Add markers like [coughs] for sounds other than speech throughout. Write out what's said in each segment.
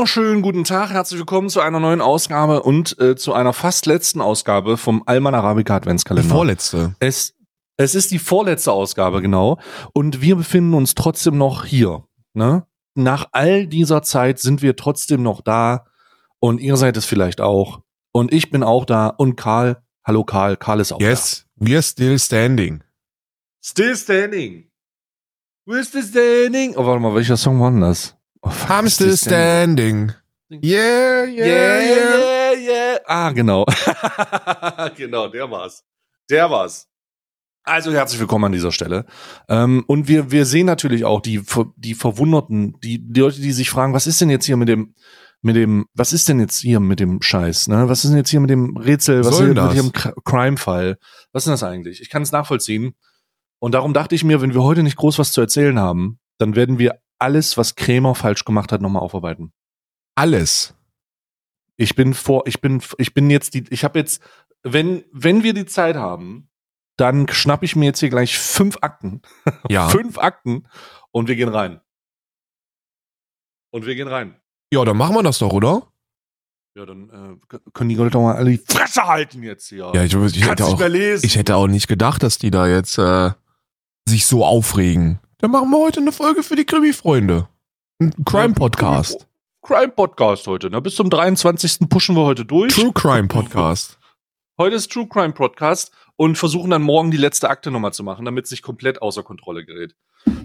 Wunderschönen guten Tag, herzlich willkommen zu einer neuen Ausgabe und äh, zu einer fast letzten Ausgabe vom Alman Arabica Adventskalender. Die vorletzte. Es, es ist die vorletzte Ausgabe, genau. Und wir befinden uns trotzdem noch hier. Ne? Nach all dieser Zeit sind wir trotzdem noch da. Und ihr seid es vielleicht auch. Und ich bin auch da. Und Karl, hallo Karl, Karl ist auch Yes, we're still standing. da. Still standing. We're still standing. Oh, warte mal, welcher Song war denn das? Oh, I'm still standing. Yeah, yeah, Yeah, yeah. yeah, yeah. Ah, genau. [laughs] genau, der war's. Der war's. Also herzlich willkommen an dieser Stelle. Ähm, und wir, wir sehen natürlich auch die, die Verwunderten, die, die Leute, die sich fragen, was ist denn jetzt hier mit dem, mit dem, was ist denn jetzt hier mit dem Scheiß, ne? Was ist denn jetzt hier mit dem Rätsel, was ist denn das? mit dem Crime-Fall? Was ist denn das eigentlich? Ich kann es nachvollziehen. Und darum dachte ich mir, wenn wir heute nicht groß was zu erzählen haben, dann werden wir alles, was Krämer falsch gemacht hat, nochmal aufarbeiten. Alles. Ich bin vor, ich bin, ich bin jetzt die, ich habe jetzt, wenn, wenn wir die Zeit haben, dann schnapp ich mir jetzt hier gleich fünf Akten. [laughs] Ja. Fünf Akten und wir gehen rein. Und wir gehen rein. Ja, dann machen wir das doch, oder? Ja, dann äh, können die Leute doch mal alle die Fresse halten jetzt hier. Ja, ich, ich, Kannst hätte auch, ich hätte auch nicht gedacht, dass die da jetzt äh, sich so aufregen. Dann machen wir heute eine Folge für die Krimi-Freunde. Ein Crime-Podcast. Crime-Podcast heute. Ne? Bis zum 23. pushen wir heute durch. True Crime-Podcast. Heute ist True Crime Podcast und versuchen dann morgen die letzte Akte nochmal zu machen, damit es nicht komplett außer Kontrolle gerät.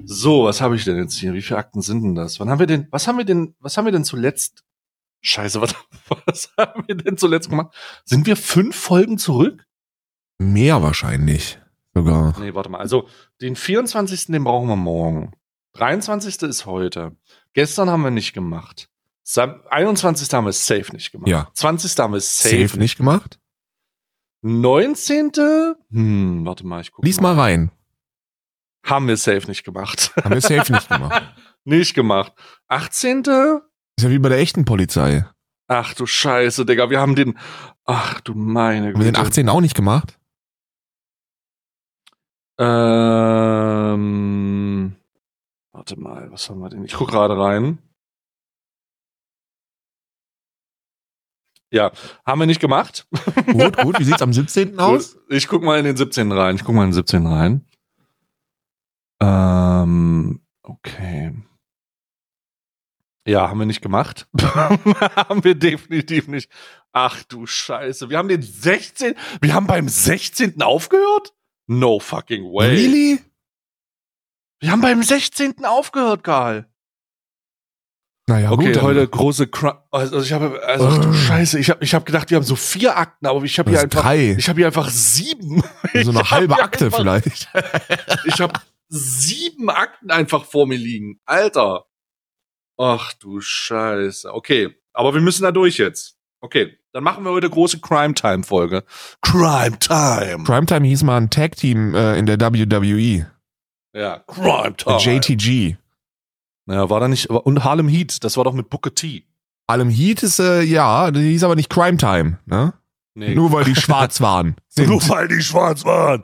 So, was habe ich denn jetzt hier? Wie viele Akten sind denn das? Wann haben wir denn, was haben wir denn, was haben wir denn zuletzt? Scheiße, was, [laughs] was haben wir denn zuletzt gemacht? Sind wir fünf Folgen zurück? Mehr wahrscheinlich. Sogar. Nee, warte mal. Also, den 24. den brauchen wir morgen. 23. ist heute. Gestern haben wir nicht gemacht. Sam 21. haben wir safe nicht gemacht. Ja. 20. haben wir safe, Safe nicht gemacht? 19. Hm, warte mal, ich gucke Lies mal rein. Haben wir safe nicht gemacht. Haben wir safe nicht gemacht. [laughs] nicht gemacht. 18. Ist ja wie bei der echten Polizei. Ach du Scheiße, Digga, wir haben den. Ach du meine Haben wir den 18 auch nicht gemacht? Ähm, warte mal, was haben wir denn? Ich guck gerade rein. Ja, haben wir nicht gemacht. Gut, gut. Wie sieht's am 17. [laughs] aus? Ich guck mal in den 17. rein. Ich guck mal in den 17. rein. Ähm, okay. Ja, haben wir nicht gemacht. [laughs] haben wir definitiv nicht. Ach du Scheiße. Wir haben den 16. Wir haben beim 16. aufgehört? No fucking way. Really? Wir haben beim 16. aufgehört, Karl. Naja, Okay, gut. heute große Cra also ich habe also ach du Äh. Scheiße, ich habe ich habe gedacht, wir haben so vier Akten, aber ich habe hier Das einfach drei. ich habe hier einfach sieben. So Ich eine halbe Akte einfach, vielleicht. [laughs] Ich habe sieben Akten einfach vor mir liegen. Alter. Ach du Scheiße. Okay, aber wir müssen da durch jetzt. Okay, dann machen wir heute große Crime Time Folge. Crime Time. Primetime hieß mal ein Tag-Team äh, in der WWE. ja, Crime Time. JTG. Ja, war da nicht und Harlem Heat, das war doch mit Booker T. Allem Heat ist, äh, ja, die hieß aber nicht Crime Time, ne? Nee. Nur weil die schwarz [laughs] waren. Nur weil die schwarz waren.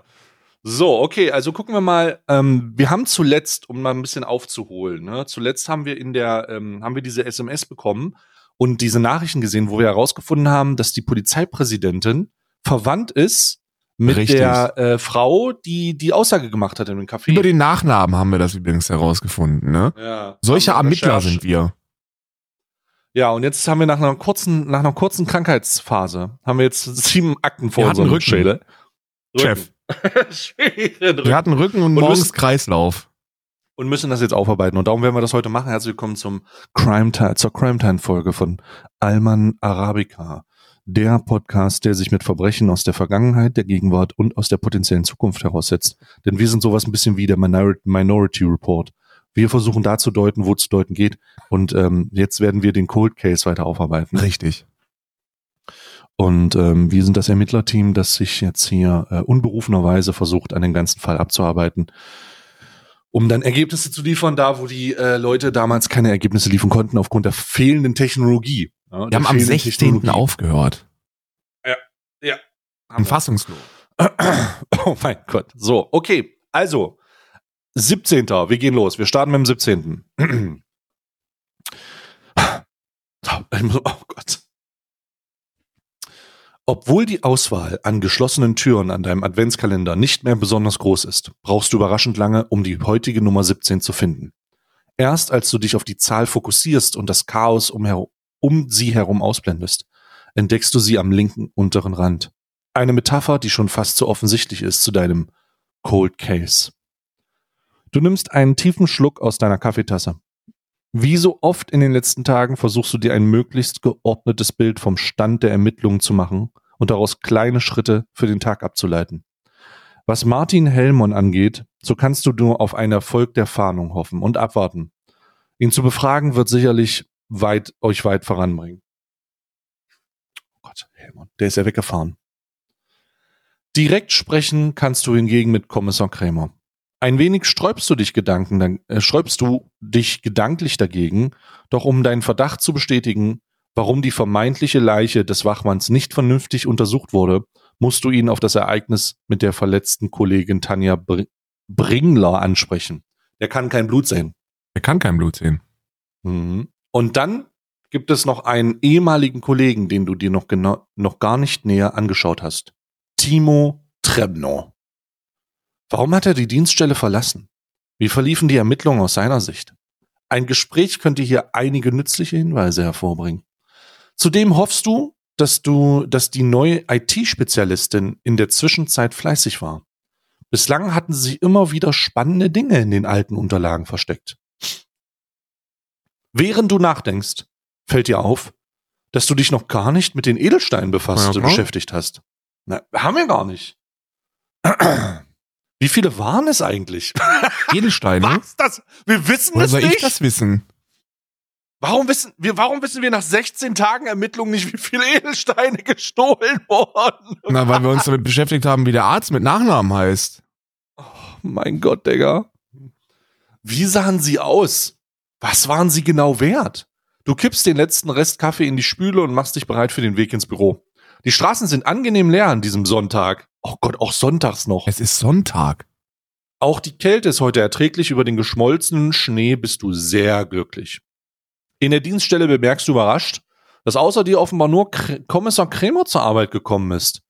So, okay, also gucken wir mal. Ähm, wir haben zuletzt, um mal ein bisschen aufzuholen, ne, zuletzt haben wir in der, ähm, haben wir diese SMS bekommen und diese Nachrichten gesehen, wo wir herausgefunden haben, dass die Polizeipräsidentin verwandt ist mit Richtig. der äh, Frau, die die Aussage gemacht hat in dem Café. Über den Nachnamen haben wir das übrigens herausgefunden, ne? ja, Solche Ermittler Recherche- sind wir. Ja, und jetzt haben wir nach einer kurzen, nach einer kurzen Krankheitsphase, haben wir jetzt sieben Akten vor Wir hatten unserem Rücken. Schädel. Chef. Rücken. [laughs] Wir hatten Rücken und, Und morgens Kreislauf. Und müssen das jetzt aufarbeiten. Und darum werden wir das heute machen. Herzlich willkommen zum Crime Time, zur Crime Time Folge von Alman Arabica. Der Podcast, der sich mit Verbrechen aus der Vergangenheit, der Gegenwart und aus der potenziellen Zukunft heraussetzt. Denn wir sind sowas ein bisschen wie der Minor Minority Report. Wir versuchen da zu deuten, wo es zu deuten geht. Und ähm, jetzt werden wir den Cold Case weiter aufarbeiten. Richtig. Und ähm, wir sind das Ermittlerteam, das sich jetzt hier äh, unberufenerweise versucht, an dem ganzen Fall abzuarbeiten, um dann Ergebnisse zu liefern, da wo die äh, Leute damals keine Ergebnisse liefern konnten aufgrund der fehlenden Technologie. Ja, Wir der haben am fehlenden 16. Technologie. aufgehört. Ja. Am Fassungslos. [coughs] Oh mein Gott. So, okay. Also, 17. Wir gehen los. Wir starten mit dem 17. [coughs] Oh Gott. Obwohl die Auswahl an geschlossenen Türen an deinem Adventskalender nicht mehr besonders groß ist, brauchst du überraschend lange, um die heutige Nummer 17 zu finden. Erst als du dich auf die Zahl fokussierst und das Chaos um, um sie herum ausblendest, entdeckst du sie am linken unteren Rand. Eine Metapher, die schon fast zu offensichtlich ist zu deinem Cold Case. Du nimmst einen tiefen Schluck aus deiner Kaffeetasse. Wie so oft in den letzten Tagen versuchst du dir ein möglichst geordnetes Bild vom Stand der Ermittlungen zu machen und daraus kleine Schritte für den Tag abzuleiten. Was Martin Hellmann angeht, so kannst du nur auf einen Erfolg der Fahndung hoffen und abwarten. Ihn zu befragen wird sicherlich weit, euch weit voranbringen. Oh Gott, Hellmann, der ist ja weggefahren. Direkt sprechen kannst du hingegen mit Kommissar Krämer. Ein wenig sträubst du dich Gedanken, äh, sträubst du dich gedanklich dagegen, doch um deinen Verdacht zu bestätigen, warum die vermeintliche Leiche des Wachmanns nicht vernünftig untersucht wurde, musst du ihn auf das Ereignis mit der verletzten Kollegin Tanja Br Bringler ansprechen. Der kann kein Blut sehen. Er kann kein Blut sehen. Mhm. Und dann gibt es noch einen ehemaligen Kollegen, den du dir noch, genau, noch gar nicht näher angeschaut hast. Timo Trebno. Warum hat er die Dienststelle verlassen? Wie verliefen die Ermittlungen aus seiner Sicht? Ein Gespräch könnte hier einige nützliche Hinweise hervorbringen. Zudem hoffst du, dass du, dass die neue IT-Spezialistin in der Zwischenzeit fleißig war. Bislang hatten sie immer wieder spannende Dinge in den alten Unterlagen versteckt. Während du nachdenkst, fällt dir auf, dass du dich noch gar nicht mit den Edelsteinen befasst, ja, beschäftigt hast. Na, haben wir gar nicht. Wie viele waren es eigentlich? Edelsteine? Was? Das? Wir wissen Woher es soll nicht. ich das wissen? Warum wissen wir, warum wissen wir nach 16 Tagen Ermittlungen nicht, wie viele Edelsteine gestohlen wurden? Na, weil wir uns damit beschäftigt haben, wie der Arzt mit Nachnamen heißt. Oh, mein Gott, Digga. Wie sahen sie aus? Was waren sie genau wert? Du kippst den letzten Rest Kaffee in die Spüle und machst dich bereit für den Weg ins Büro. Die Straßen sind angenehm leer an diesem Sonntag. Oh Gott, auch sonntags noch. Es ist Sonntag. Auch die Kälte ist heute erträglich. Über den geschmolzenen Schnee bist du sehr glücklich. In der Dienststelle bemerkst du überrascht, dass außer dir offenbar nur K Kommissar Krämer zur Arbeit gekommen ist.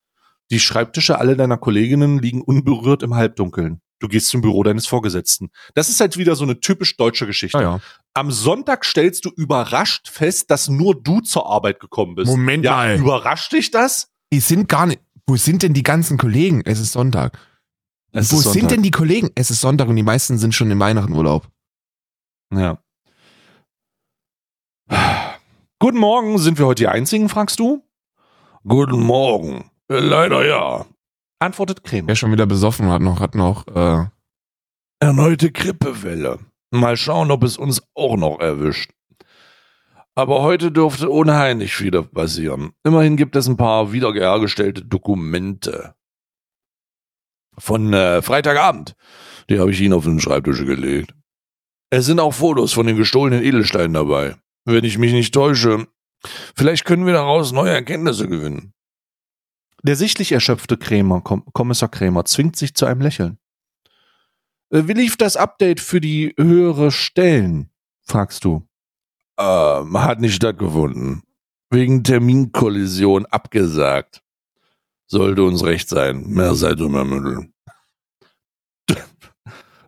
Die Schreibtische aller deiner Kolleginnen liegen unberührt im Halbdunkeln. Du gehst zum Büro deines Vorgesetzten. Das ist halt wieder so eine typisch deutsche Geschichte. Ja, ja. Am Sonntag stellst du überrascht fest, dass nur du zur Arbeit gekommen bist. Moment ja, mal. Überrascht dich das? Die sind gar nicht. Wo sind denn die ganzen Kollegen? Es ist Sonntag. Es Wo ist Sonntag. sind denn die Kollegen? Es ist Sonntag und die meisten sind schon im Weihnachtenurlaub. Ja. Guten Morgen, sind wir heute die Einzigen, fragst du? Guten Morgen. Leider ja. Antwortet Krämer. Wer schon wieder besoffen hat noch, hat noch, äh, Erneute Grippewelle. Mal schauen, ob es uns auch noch erwischt. Aber heute dürfte unheimlich viel passieren. Immerhin gibt es ein paar wiederhergestellte Dokumente. Von äh, Freitagabend. Die habe ich Ihnen auf den Schreibtisch gelegt. Es sind auch Fotos von den gestohlenen Edelsteinen dabei. Wenn ich mich nicht täusche, vielleicht können wir daraus neue Erkenntnisse gewinnen. Der sichtlich erschöpfte Krämer, Kom Kommissar Krämer zwingt sich zu einem Lächeln. Äh, Wie lief das Update für die höhere Stellen? fragst du. Ähm, hat nicht stattgefunden. Wegen Terminkollision abgesagt. Sollte uns recht sein. Mehr Zeit um ermitteln.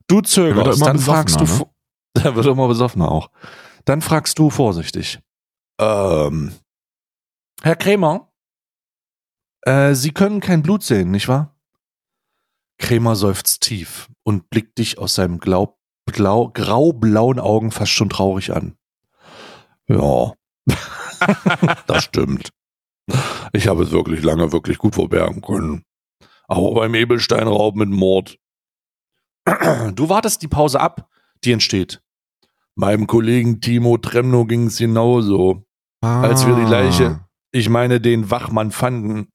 Du zögerst, dann fragst du. vo- [laughs] Der wird immer besoffener auch. Dann fragst du vorsichtig. Ähm, Herr Krämer, äh, Sie können kein Blut sehen, nicht wahr? Krämer seufzt tief und blickt dich aus seinem glau, glau, grau-blauen Augen fast schon traurig an. Ja, [laughs] das stimmt. Ich habe es wirklich lange wirklich gut verbergen können. Aber beim Ebelsteinraub mit Mord. Du wartest die Pause ab, die entsteht. Meinem Kollegen Timo Tremno ging es genauso. Als wir die Leiche- Ich meine, den Wachmann fanden.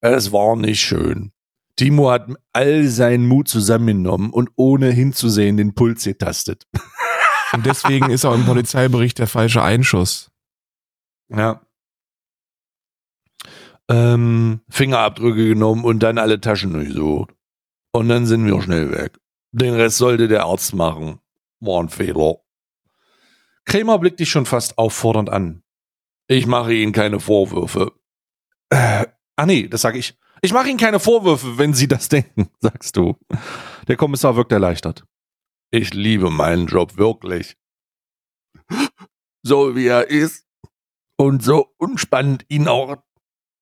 Es war nicht schön. Timo hat all seinen Mut zusammengenommen und ohne hinzusehen den Puls getastet. [laughs] Und deswegen ist auch im Polizeibericht der falsche Einschuss. Ja. Ähm, Fingerabdrücke genommen und dann alle Taschen durchsucht. Und dann sind wir schnell weg. Den Rest sollte der Arzt machen. War ein Fehler. Krämer blickt dich schon fast auffordernd an. Ich mache Ihnen keine Vorwürfe. Äh, ah nee, das sage ich. Ich mache Ihnen keine Vorwürfe, wenn Sie das [laughs] denken, sagst du. Der Kommissar wirkt erleichtert. Ich liebe meinen Job wirklich. So wie er ist und so unspannend ihn auch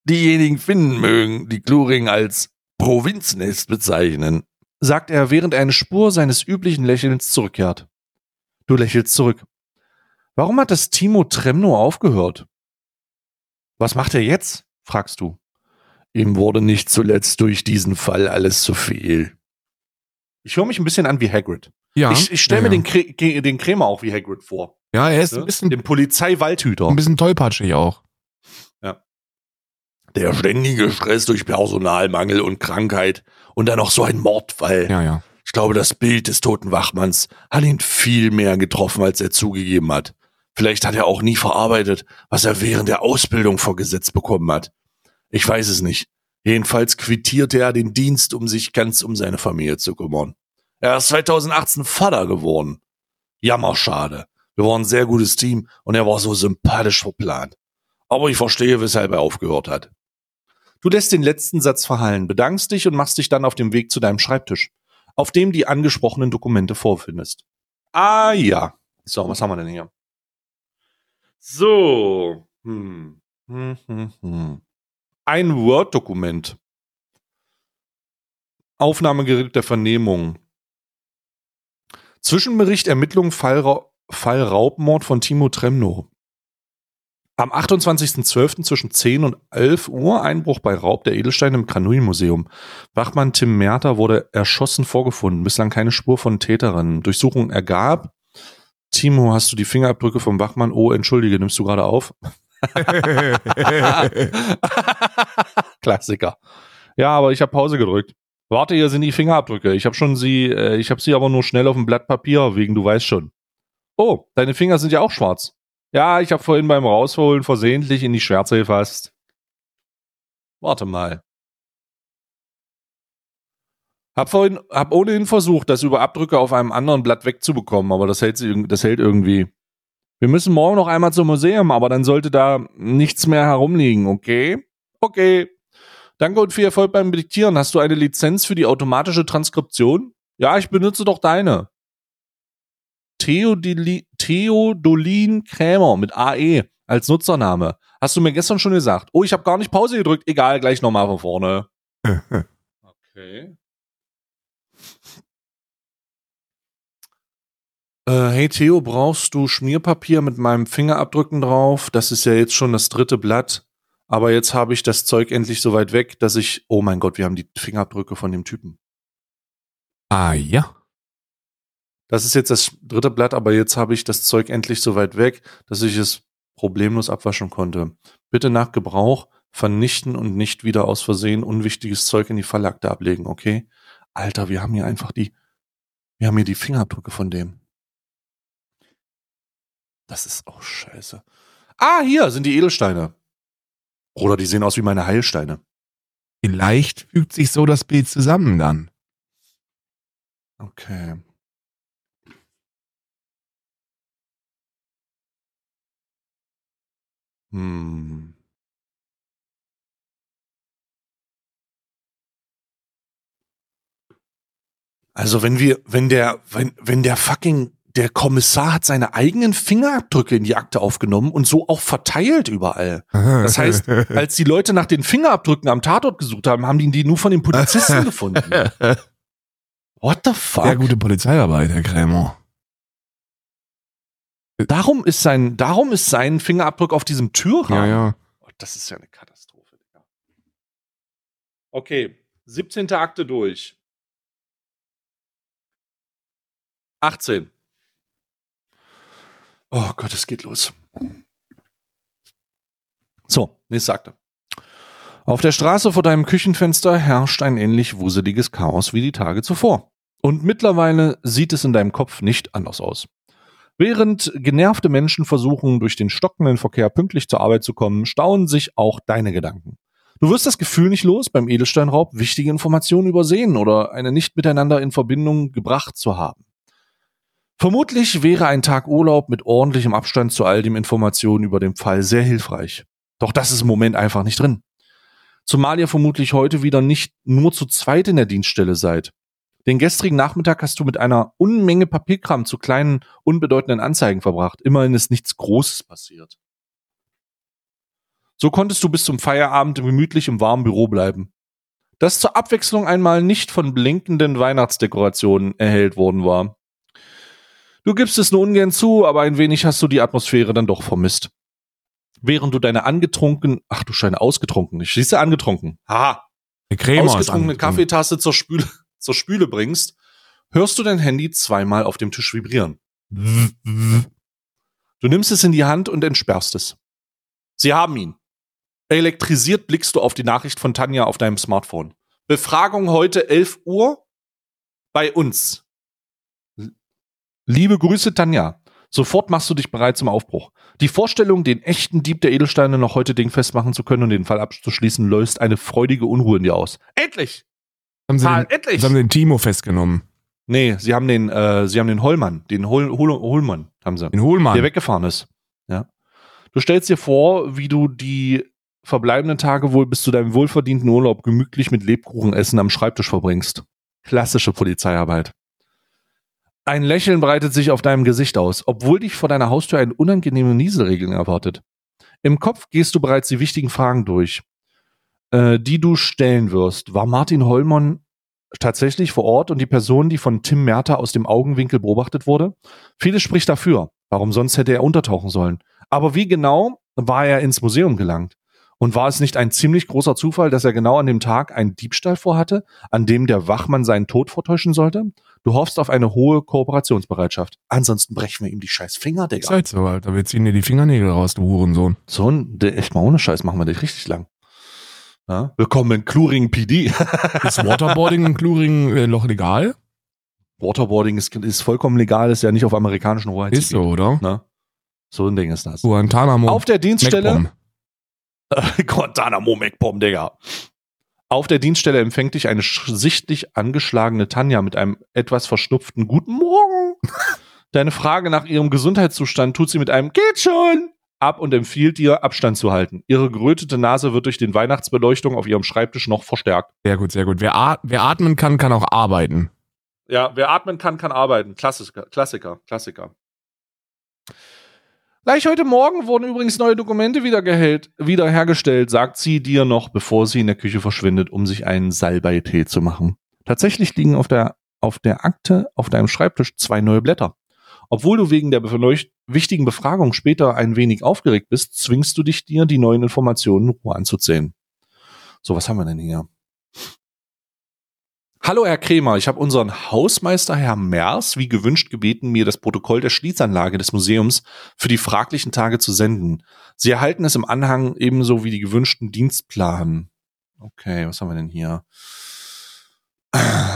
diejenigen finden mögen, die Kluring als Provinznest bezeichnen, sagt er, während eine Spur seines üblichen Lächelns zurückkehrt. Du lächelst zurück. Warum hat das Timo Tremno aufgehört? Was macht er jetzt? fragst du. Ihm wurde nicht zuletzt durch diesen Fall alles zu viel. Ich höre mich ein bisschen an wie Hagrid. Ja. Ich, ich stelle ja, mir ja. den, den Krämer auch wie Hagrid vor. Ja, er ist Ne? ein bisschen, Den Polizeiwaldhüter. ein bisschen tollpatschig auch. Der ständige Stress durch Personalmangel und Krankheit und dann noch so ein Mordfall. Ja, ja. Ich glaube, das Bild des toten Wachmanns hat ihn viel mehr getroffen, als er zugegeben hat. Vielleicht hat er auch nie verarbeitet, was er während der Ausbildung vorgesetzt bekommen hat. Ich weiß es nicht. Jedenfalls quittierte er den Dienst, um sich ganz um seine Familie zu kümmern. Er ist 2018 Vater geworden. Jammerschade. Wir waren ein sehr gutes Team und er war so sympathisch verplant. Aber ich verstehe, weshalb er aufgehört hat. Du lässt den letzten Satz verhallen, bedankst dich und machst dich dann auf dem Weg zu deinem Schreibtisch, auf dem die angesprochenen Dokumente vorfindest. Ah ja. So, was haben wir denn hier? So. Hm. Hm, hm, hm. Ein Word-Dokument. Aufnahmegerät der Vernehmung. Zwischenbericht Ermittlung Fall, Fall Raubmord von Timo Tremno. Am 28.12. zwischen 10 und 11 Uhr Einbruch bei Raub der Edelsteine im Granui-Museum. Wachmann Tim Merter wurde erschossen vorgefunden. Bislang keine Spur von Täterin. Durchsuchung ergab. Timo, hast du die Fingerabdrücke vom Wachmann? Oh, entschuldige, nimmst du gerade auf? [laughs] Klassiker. Ja, aber ich habe Pause gedrückt. Warte, hier sind die Fingerabdrücke. Ich habe schon sie, äh, ich habe sie aber nur schnell auf dem Blatt Papier, wegen du weißt schon. Oh, deine Finger sind ja auch schwarz. Ja, ich habe vorhin beim Rausholen versehentlich in die Schwärze gefasst. Warte mal. Hab vorhin, hab ohnehin versucht, das über Abdrücke auf einem anderen Blatt wegzubekommen, aber das hält, sie das hält irgendwie. Wir müssen morgen noch einmal zum Museum, aber dann sollte da nichts mehr herumliegen, okay? Okay. Danke und viel Erfolg beim Diktieren. Hast du eine Lizenz für die automatische Transkription? Ja, ich benutze doch deine. Theodoli Theodolin Krämer mit AE als Nutzername. Hast du mir gestern schon gesagt. Oh, ich habe gar nicht Pause gedrückt. Egal, gleich nochmal von vorne. [laughs] Okay. Äh, hey Theo, brauchst du Schmierpapier mit meinem Fingerabdrücken drauf? Das ist ja jetzt schon das dritte Blatt. Aber jetzt habe ich das Zeug endlich so weit weg, dass ich. Oh mein Gott, wir haben die Fingerabdrücke von dem Typen. ah, ja. Das ist jetzt das dritte Blatt, aber jetzt habe ich das Zeug endlich so weit weg, dass ich es problemlos abwaschen konnte. Bitte nach Gebrauch vernichten und nicht wieder aus Versehen unwichtiges Zeug in die Fallakte ablegen, okay? Alter, wir haben hier einfach die, wir haben hier die Fingerabdrücke von dem. Das ist auch scheiße. Ah, hier sind die Edelsteine. Oder die sehen aus wie meine Heilsteine. Vielleicht fügt sich so das Bild zusammen dann. Okay. Hm. Also wenn wir, wenn der, wenn, wenn der fucking, der Kommissar hat seine eigenen Fingerabdrücke in die Akte aufgenommen und so auch verteilt überall. Das heißt, [laughs] als die Leute nach den Fingerabdrücken am Tatort gesucht haben, haben die die nur von den Polizisten [laughs] gefunden. What the fuck? Sehr gute Polizeiarbeit, Herr Krämer. Darum ist sein, darum ist sein Fingerabdruck auf diesem Türrahmen. Ja, ja. Oh, das ist ja eine Katastrophe. Digga. Okay, 17. Akte durch. 18. Oh Gott, es geht los. So, nächste Akte. Auf der Straße vor deinem Küchenfenster herrscht ein ähnlich wuseliges Chaos wie die Tage zuvor. Und mittlerweile sieht es in deinem Kopf nicht anders aus. Während genervte Menschen versuchen, durch den stockenden Verkehr pünktlich zur Arbeit zu kommen, stauen sich auch deine Gedanken. Du wirst das Gefühl nicht los, beim Edelsteinraub wichtige Informationen übersehen oder eine nicht miteinander in Verbindung gebracht zu haben. Vermutlich wäre ein Tag Urlaub mit ordentlichem Abstand zu all den Informationen über den Fall sehr hilfreich. Doch das ist im Moment einfach nicht drin. Zumal ihr vermutlich heute wieder nicht nur zu zweit in der Dienststelle seid. Den gestrigen Nachmittag hast du mit einer Unmenge Papierkram zu kleinen, unbedeutenden Anzeigen verbracht. Immerhin ist nichts Großes passiert. So konntest du bis zum Feierabend gemütlich im warmen Büro bleiben. Das zur Abwechslung einmal nicht von blinkenden Weihnachtsdekorationen erhellt worden war. Du gibst es nur ungern zu, aber ein wenig hast du die Atmosphäre dann doch vermisst. Während du deine angetrunken, ach du Scheine ausgetrunken, ich schließe angetrunken, haha, ausgetrunkene. Kaffeetasse zur Spüle, [laughs] zur Spüle bringst, hörst du dein Handy zweimal auf dem Tisch vibrieren. Du nimmst es in die Hand und entsperrst es. Sie haben ihn. Elektrisiert blickst du auf die Nachricht von Tanja auf deinem Smartphone. Befragung heute 11 Uhr bei uns. Liebe Grüße, Tanja. Sofort machst du dich bereit zum Aufbruch. Die Vorstellung, den echten Dieb der Edelsteine noch heute dingfest machen zu können und den Fall abzuschließen, löst eine freudige Unruhe in dir aus. Endlich! Haben sie, Karl, den, endlich! sie haben den Timo festgenommen. Nee, sie haben den, äh, sie haben den Hollmann, den Hol Hol Hohlmann haben sie, Den Hohlmann. der weggefahren ist. Ja. Du stellst dir vor, wie du die verbleibenden Tage wohl bis zu deinem wohlverdienten Urlaub gemütlich mit Lebkuchenessen am Schreibtisch verbringst. Klassische Polizeiarbeit. Ein Lächeln breitet sich auf deinem Gesicht aus, obwohl dich vor deiner Haustür ein unangenehme Nieselregeln erwartet. Im Kopf gehst du bereits die wichtigen Fragen durch, äh, die du stellen wirst. War Martin Hollmann tatsächlich vor Ort und die Person, die von Tim Merter aus dem Augenwinkel beobachtet wurde? Vieles spricht dafür. Warum sonst hätte er untertauchen sollen? Aber wie genau war er ins Museum gelangt? Und war es nicht ein ziemlich großer Zufall, dass er genau an dem Tag einen Diebstahl vorhatte, an dem der Wachmann seinen Tod vortäuschen sollte? Du hoffst auf eine hohe Kooperationsbereitschaft. Ansonsten brechen wir ihm die scheiß Finger, Digga. halt so, Alter. Wir ziehen dir die Fingernägel raus, du Hurensohn. So ein, der- echt mal ohne Scheiß machen wir dich richtig lang. Ja? Willkommen in Kluring PD. [laughs] Ist Waterboarding in Kluring äh, noch legal? Waterboarding ist, ist vollkommen legal, ist ja nicht auf amerikanischen Hoheitsgebiet. Ist so, oder? Ne? So ein Ding ist das. Guantanamo. Auf der Dienststelle. [laughs] Guantanamo MacBomb, Digga. Auf der Dienststelle empfängt dich eine sichtlich angeschlagene Tanja mit einem etwas verschnupften Guten Morgen. [laughs] Deine Frage nach ihrem Gesundheitszustand tut sie mit einem Geht schon ab und empfiehlt dir, Abstand zu halten. Ihre gerötete Nase wird durch den Weihnachtsbeleuchtung auf ihrem Schreibtisch noch verstärkt. Sehr gut, sehr gut. Wer, at wer atmen kann, kann auch arbeiten. Ja, wer atmen kann, kann arbeiten. Klassiker, Klassiker, Klassiker. Gleich heute Morgen wurden übrigens neue Dokumente wiederhergestellt, sagt sie dir noch, bevor sie in der Küche verschwindet, um sich einen Salbeitee zu machen. Tatsächlich liegen auf der, auf der Akte auf deinem Schreibtisch zwei neue Blätter. Obwohl du wegen der wichtigen Befragung später ein wenig aufgeregt bist, zwingst du dich dir, die neuen Informationen in Ruhe anzusehen. So, was haben wir denn hier? Hallo Herr Kremer, ich habe unseren Hausmeister Herr Mers wie gewünscht gebeten, mir das Protokoll der Schließanlage des Museums für die fraglichen Tage zu senden. Sie erhalten es im Anhang ebenso wie die gewünschten Dienstplan. Okay, was haben wir denn hier?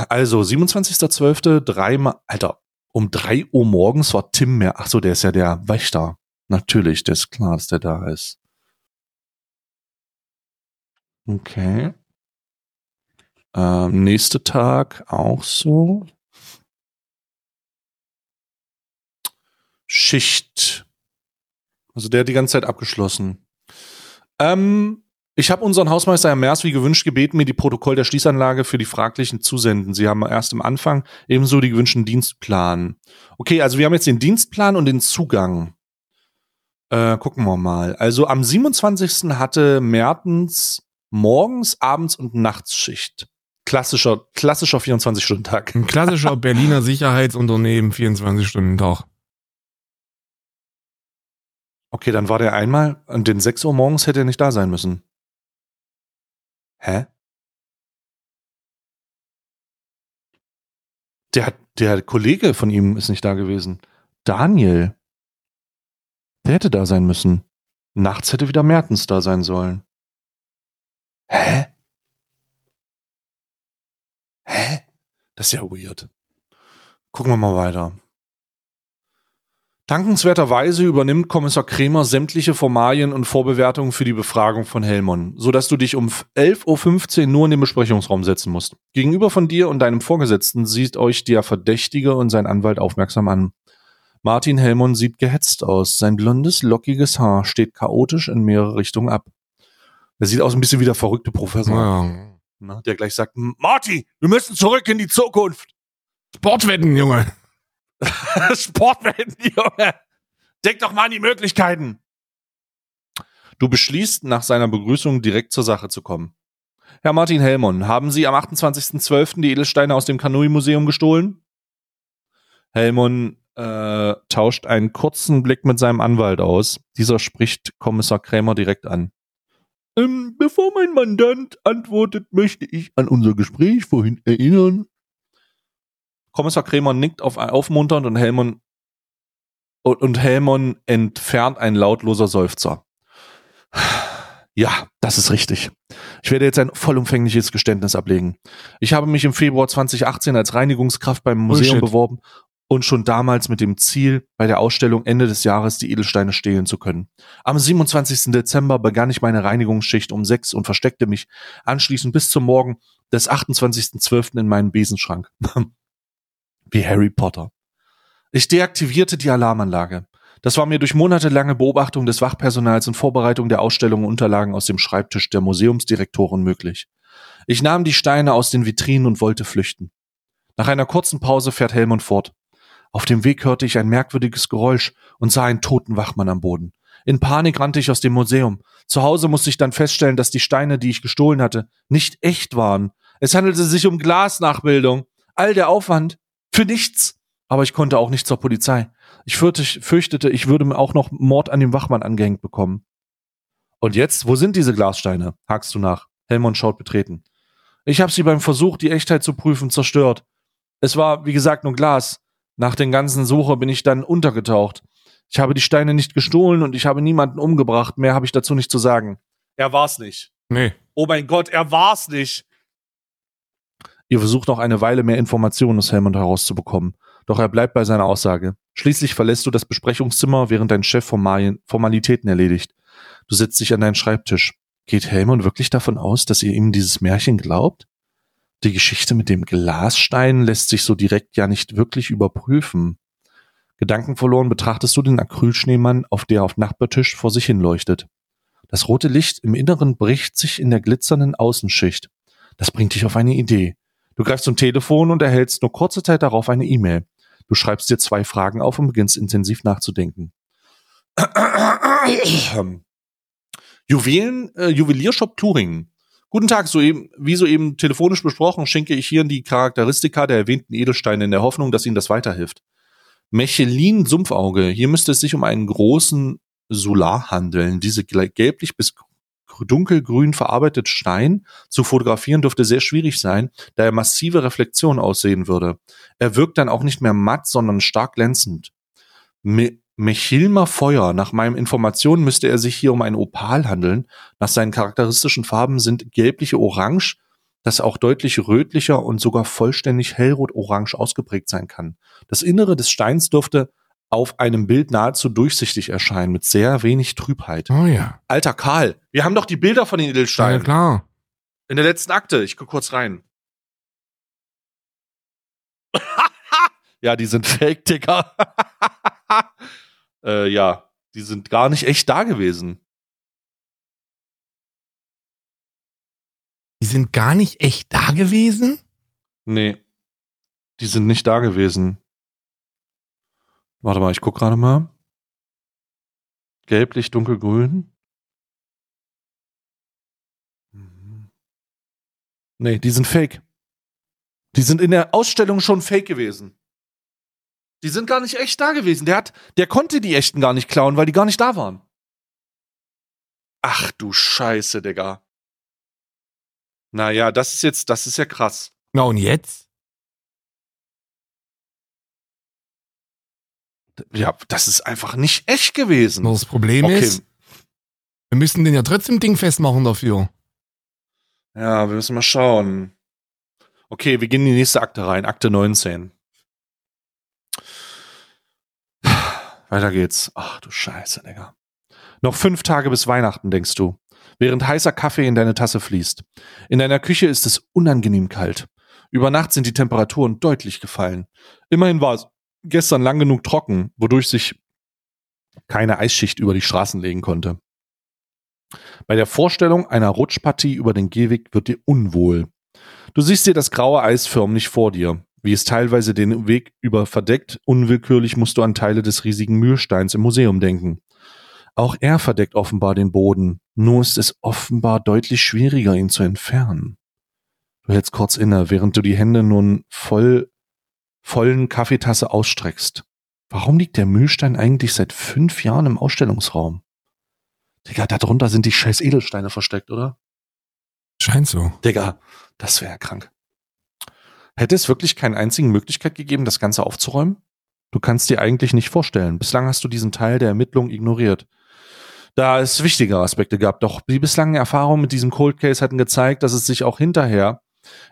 Also, 27.12., dreimal, Alter, um drei Uhr morgens war Tim Mer, ach so, der ist ja der Wächter. Natürlich, der ist klar, dass der da ist. Okay. Ähm, nächster Tag auch so. Schicht. Also der hat die ganze Zeit abgeschlossen. Ähm, ich habe unseren Hausmeister Herr Mers wie gewünscht gebeten, mir die Protokoll der Schließanlage für die Fraglichen zu senden. Sie haben erst am Anfang ebenso die gewünschten Dienstplan. Okay, also wir haben jetzt den Dienstplan und den Zugang. Äh, gucken wir mal. Also am 27. hatte Mertens morgens, abends und Nachtsschicht. Klassischer, klassischer 24-Stunden-Tag. Ein klassischer Berliner Sicherheitsunternehmen, 24 Stunden Tag. Okay, dann war der einmal, an den 6 Uhr morgens hätte er nicht da sein müssen. Hä? Der, hat- der Kollege von ihm ist nicht da gewesen. Daniel. Der hätte da sein müssen. Nachts hätte wieder Mertens da sein sollen. Hä? Hä? Das ist ja weird. Gucken wir mal weiter. Dankenswerterweise übernimmt Kommissar Kremer sämtliche Formalien und Vorbewertungen für die Befragung von Helmon, sodass du dich um 11.15 Uhr nur in den Besprechungsraum setzen musst. Gegenüber von dir und deinem Vorgesetzten sieht euch der Verdächtige und sein Anwalt aufmerksam an. Martin Hellmann sieht gehetzt aus. Sein blondes, lockiges Haar steht chaotisch in mehrere Richtungen ab. Er sieht aus ein bisschen wie der verrückte Professor, Ja. Ne, der gleich sagt, Marty, wir müssen zurück in die Zukunft. Sportwetten, Junge. [laughs] Sportwetten, Junge. Denk doch mal an die Möglichkeiten. Du beschließt, nach seiner Begrüßung direkt zur Sache zu kommen. Herr Martin Hellmann, haben Sie am 28.12. die Edelsteine aus dem Kanui-Museum gestohlen? Hellmann äh, tauscht einen kurzen Blick mit seinem Anwalt aus. Dieser spricht Kommissar Krämer direkt an. Ähm, bevor mein Mandant antwortet, möchte ich an unser Gespräch vorhin erinnern. Kommissar Krämer nickt auf aufmunternd und Hellmann und, und Hellmann entfernt ein lautloser Seufzer. Ja, das ist richtig. Ich werde jetzt ein vollumfängliches Geständnis ablegen. Ich habe mich im Februar 2018 als Reinigungskraft beim Museum Bullshit. beworben und schon damals mit dem Ziel, bei der Ausstellung Ende des Jahres die Edelsteine stehlen zu können. Am 27. Dezember begann ich meine Reinigungsschicht um sechs und versteckte mich anschließend bis zum Morgen des 28.12. in meinem Besenschrank. [laughs] Wie Harry Potter. Ich deaktivierte die Alarmanlage. Das war mir durch monatelange Beobachtung des Wachpersonals und Vorbereitung der Ausstellung und Unterlagen aus dem Schreibtisch der Museumsdirektorin möglich. Ich nahm die Steine aus den Vitrinen und wollte flüchten. Nach einer kurzen Pause fährt Helmut fort. Auf dem Weg hörte ich ein merkwürdiges Geräusch und sah einen toten Wachmann am Boden. In Panik rannte ich aus dem Museum. Zu Hause musste ich dann feststellen, dass die Steine, die ich gestohlen hatte, nicht echt waren. Es handelte sich um Glasnachbildung. All der Aufwand für nichts. Aber ich konnte auch nicht zur Polizei. Ich fürchte, fürchtete, ich würde auch noch Mord an dem Wachmann angehängt bekommen. Und jetzt, wo sind diese Glassteine? hakst du nach. Helmut schaut betreten. Ich habe sie beim Versuch, die Echtheit zu prüfen, zerstört. Es war, wie gesagt, nur Glas. Nach den ganzen Suche bin ich dann untergetaucht. Ich habe die Steine nicht gestohlen und ich habe niemanden umgebracht. Mehr habe ich dazu nicht zu sagen. Er war's nicht. Nee. Oh mein Gott, er war's nicht. Ihr versucht noch eine Weile mehr Informationen aus Helmut herauszubekommen. Doch er bleibt bei seiner Aussage. Schließlich verlässt du das Besprechungszimmer, während dein Chef Formalitäten erledigt. Du setzt dich an deinen Schreibtisch. Geht Helmut wirklich davon aus, dass ihr ihm dieses Märchen glaubt? Die Geschichte mit dem Glasstein lässt sich so direkt ja nicht wirklich überprüfen. Gedankenverloren betrachtest du den Acrylschneemann, auf der auf Nachbartisch vor sich hin leuchtet. Das rote Licht im Inneren bricht sich in der glitzernden Außenschicht. Das bringt dich auf eine Idee. Du greifst zum Telefon und erhältst nur kurze Zeit darauf eine E-Mail. Du schreibst dir zwei Fragen auf und beginnst intensiv nachzudenken. [clears throat] Juwelen, äh, Juweliershop Turingen. Guten Tag, soeben, wie soeben telefonisch besprochen, schenke ich hier die Charakteristika der erwähnten Edelsteine in der Hoffnung, dass Ihnen das weiterhilft. Mechelin Sumpfauge. Hier müsste es sich um einen großen Solar handeln. Diese gelblich bis dunkelgrün verarbeitete Stein zu fotografieren dürfte sehr schwierig sein, da er massive Reflexion aussehen würde. Er wirkt dann auch nicht mehr matt, sondern stark glänzend. Mechilmer Feuer. Nach meinen Informationen müsste er sich hier um ein Opal handeln. Nach seinen charakteristischen Farben sind gelbliche Orange, das auch deutlich rötlicher und sogar vollständig hellrot-orange ausgeprägt sein kann. Das Innere des Steins dürfte auf einem Bild nahezu durchsichtig erscheinen, mit sehr wenig Trübheit. Oh ja. Alter Karl, wir haben doch die Bilder von den Ja, Edelsteinen. klar. In der letzten Akte. Ich guck kurz rein. [laughs] ja, die sind fake, Digga. [laughs] [laughs] äh, ja, die sind gar nicht echt da gewesen. Die sind gar nicht echt da gewesen? Nee. Die sind nicht da gewesen. Warte mal, ich guck gerade mal. Gelblich, dunkelgrün. Mhm. Nee, die sind fake. Die sind in der Ausstellung schon fake gewesen. Die sind gar nicht echt da gewesen. Der hat, der konnte die echten gar nicht klauen, weil die gar nicht da waren. Ach du Scheiße, Digga. Naja, das ist jetzt, das ist ja krass. Na und jetzt? Ja, das ist einfach nicht echt gewesen. Das Problem Okay, ist, wir müssen den ja trotzdem Ding festmachen dafür. ja, wir müssen mal schauen. Okay, wir gehen in die nächste Akte rein, Akte 19. Weiter geht's. Ach du Scheiße, Digga. Noch fünf Tage bis Weihnachten, denkst du, während heißer Kaffee in deine Tasse fließt. In deiner Küche ist es unangenehm kalt. Über Nacht sind die Temperaturen deutlich gefallen. Immerhin war es gestern lang genug trocken, wodurch sich keine Eisschicht über die Straßen legen konnte. Bei der Vorstellung einer Rutschpartie über den Gehweg wird dir unwohl. Du siehst dir das graue Eis förmlich vor dir, wie es teilweise den Weg über verdeckt. Unwillkürlich musst du an Teile des riesigen Mühlsteins im Museum denken. Auch er verdeckt offenbar den Boden, nur ist es offenbar deutlich schwieriger, ihn zu entfernen. Du hältst kurz inne, während du die Hände nun voll vollen Kaffeetasse ausstreckst. Warum liegt der Mühlstein eigentlich seit fünf Jahren im Ausstellungsraum? Digga, da drunter sind die scheiß Edelsteine versteckt, oder? Scheint so. Digga, das wäre krank. Hätte es wirklich keine einzige Möglichkeit gegeben, das Ganze aufzuräumen? Du kannst dir eigentlich nicht vorstellen. Bislang hast du diesen Teil der Ermittlung ignoriert. Da es wichtige Aspekte gab, doch die bislangen Erfahrungen mit diesem Cold Case hatten gezeigt, dass es sich auch hinterher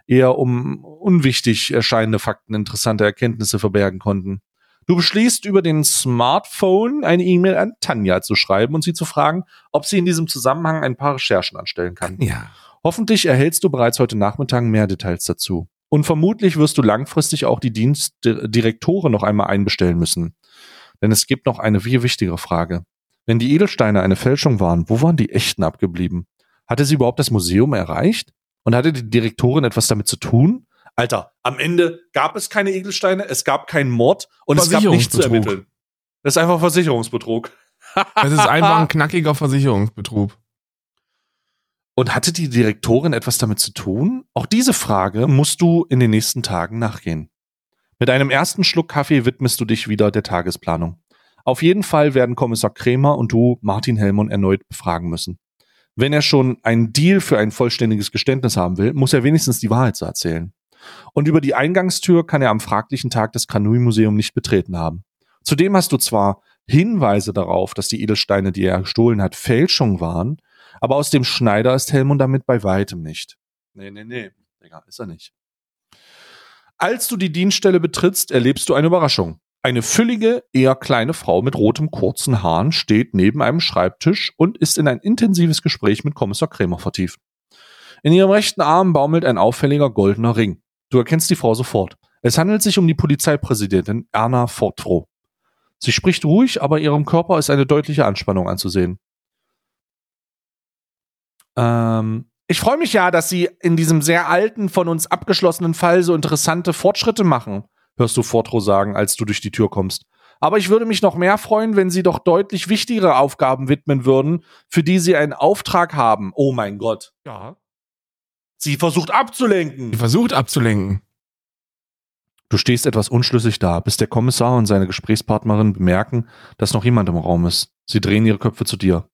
eher um unwichtig erscheinende Fakten interessante Erkenntnisse verbergen konnten. Du beschließt über den Smartphone eine E-Mail an Tanja zu schreiben und sie zu fragen, ob sie in diesem Zusammenhang ein paar Recherchen anstellen kann. Ja. Hoffentlich erhältst du bereits heute Nachmittag mehr Details dazu. Und vermutlich wirst du langfristig auch die Dienstdirektoren noch einmal einbestellen müssen. Denn es gibt noch eine viel wichtigere Frage. Wenn die Edelsteine eine Fälschung waren, wo waren die echten abgeblieben? Hatte sie überhaupt das Museum erreicht? Und hatte die Direktorin etwas damit zu tun? Alter, am Ende gab es keine Edelsteine, es gab keinen Mord und es gab nichts zu ermitteln. Das ist einfach Versicherungsbetrug. Es ist einfach ein [laughs] knackiger Versicherungsbetrug. Und hatte die Direktorin etwas damit zu tun? Auch diese Frage musst du in den nächsten Tagen nachgehen. Mit einem ersten Schluck Kaffee widmest du dich wieder der Tagesplanung. Auf jeden Fall werden Kommissar Krämer und du Martin Hellmann erneut befragen müssen. Wenn er schon einen Deal für ein vollständiges Geständnis haben will, muss er wenigstens die Wahrheit zu erzählen. Und über die Eingangstür kann er am fraglichen Tag das Kanui-Museum nicht betreten haben. Zudem hast du zwar Hinweise darauf, dass die Edelsteine, die er gestohlen hat, Fälschung waren, aber aus dem Schneider ist Helmut damit bei weitem nicht. Nee, nee, nee, Digga, ist er nicht. Als du die Dienststelle betrittst, erlebst du eine Überraschung. Eine füllige, eher kleine Frau mit rotem kurzen Haaren steht neben einem Schreibtisch und ist in ein intensives Gespräch mit Kommissar Krämer vertieft. In ihrem rechten Arm baumelt ein auffälliger goldener Ring. Du erkennst die Frau sofort. Es handelt sich um die Polizeipräsidentin Erna Fortfroh. Sie spricht ruhig, aber ihrem Körper ist eine deutliche Anspannung anzusehen. Ähm, ich freue mich ja, dass Sie in diesem sehr alten, von uns abgeschlossenen Fall so interessante Fortschritte machen hörst du Fortro sagen, als du durch die Tür kommst. Aber ich würde mich noch mehr freuen, wenn sie doch deutlich wichtigere Aufgaben widmen würden, für die sie einen Auftrag haben. Oh mein Gott. Ja. Sie versucht abzulenken. Sie versucht abzulenken. Du stehst etwas unschlüssig da, bis der Kommissar und seine Gesprächspartnerin bemerken, dass noch jemand im Raum ist. Sie drehen ihre Köpfe zu dir.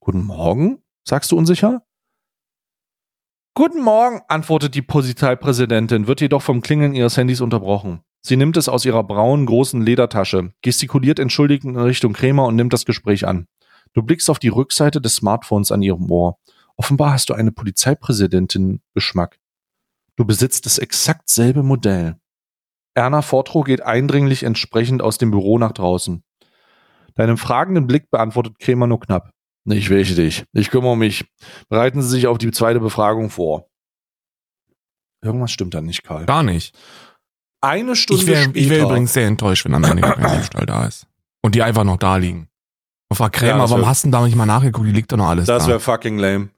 Guten Morgen? Sagst du unsicher? Guten Morgen, antwortet die Polizeipräsidentin, wird jedoch vom Klingeln ihres Handys unterbrochen. Sie nimmt es aus ihrer braunen, großen Ledertasche, gestikuliert entschuldigend in Richtung Krämer und nimmt das Gespräch an. Du blickst auf die Rückseite des Smartphones an ihrem Ohr. Offenbar hast du eine Polizeipräsidentin-Geschmack. Du besitzt das exakt selbe Modell. Erna Fortro geht eindringlich entsprechend aus dem Büro nach draußen. Deinem fragenden Blick beantwortet Krämer nur knapp. Ich wäche dich. Ich kümmere mich. Bereiten Sie sich auf die zweite Befragung vor. Irgendwas stimmt da nicht, Karl. Gar nicht. Eine Stunde Ich wäre später. wär übrigens sehr enttäuscht, wenn Ende kein Diebstahl da ist. Und die einfach noch da liegen. Und Ja, Krämer, das warum wär- hast du denn da nicht mal nachgeguckt? Die liegt doch noch alles das da. wäre fucking lame.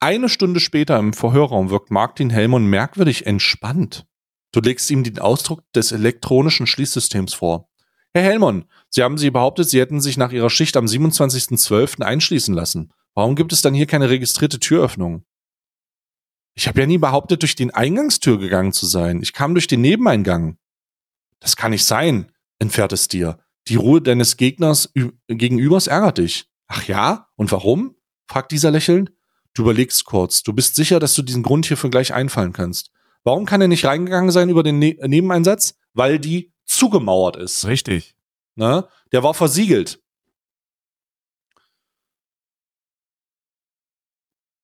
Eine Stunde später im Verhörraum wirkt Martin Hellmann merkwürdig entspannt. Du legst ihm den Ausdruck des elektronischen Schließsystems vor. Herr Hellmann, Sie haben Sie behauptet, Sie hätten sich nach Ihrer Schicht am 27.12. einschließen lassen. Warum gibt es dann hier keine registrierte Türöffnung? Ich habe ja nie behauptet, durch den Eingangstür gegangen zu sein. Ich kam durch den Nebeneingang. Das kann nicht sein, entfährt es dir. Die Ruhe deines Gegners gegenübers ärgert dich. Ach ja? Und warum? fragt dieser lächelnd. Du überlegst kurz. Du bist sicher, dass du diesen Grund hierfür gleich einfallen kannst. Warum kann er nicht reingegangen sein über den ne Nebeneinsatz? Weil die zugemauert ist. Richtig. Ne? Der war versiegelt.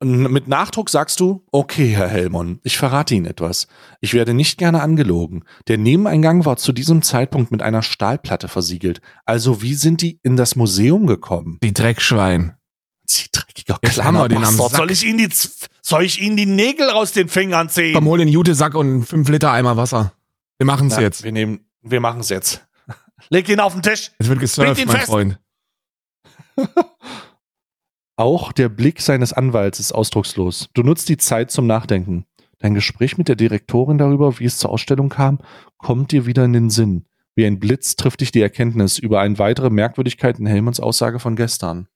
Mit Nachdruck sagst du, okay, Herr Hellmann, ich verrate Ihnen etwas. Ich werde nicht gerne angelogen. Der Nebeneingang war zu diesem Zeitpunkt mit einer Stahlplatte versiegelt. Also wie sind die in das Museum gekommen? Die Dreckschwein. Sie dreckiger wir den am. Sack. Soll ich Ihnen die, soll ich Ihnen die Nägel aus den Fingern ziehen? Komm, hol den Jutesack und 5 Liter Eimer Wasser. Wir machen's Na, jetzt. Wir nehmen, wir machen's jetzt. Leg ihn auf den Tisch. Es wird gesurft, mein fest. Freund. [laughs] Auch der Blick seines Anwalts ist ausdruckslos. Du nutzt die Zeit zum Nachdenken. Dein Gespräch mit der Direktorin darüber, wie es zur Ausstellung kam, kommt dir wieder in den Sinn. Wie ein Blitz trifft dich die Erkenntnis über eine weitere Merkwürdigkeit in Helmunds Aussage von gestern.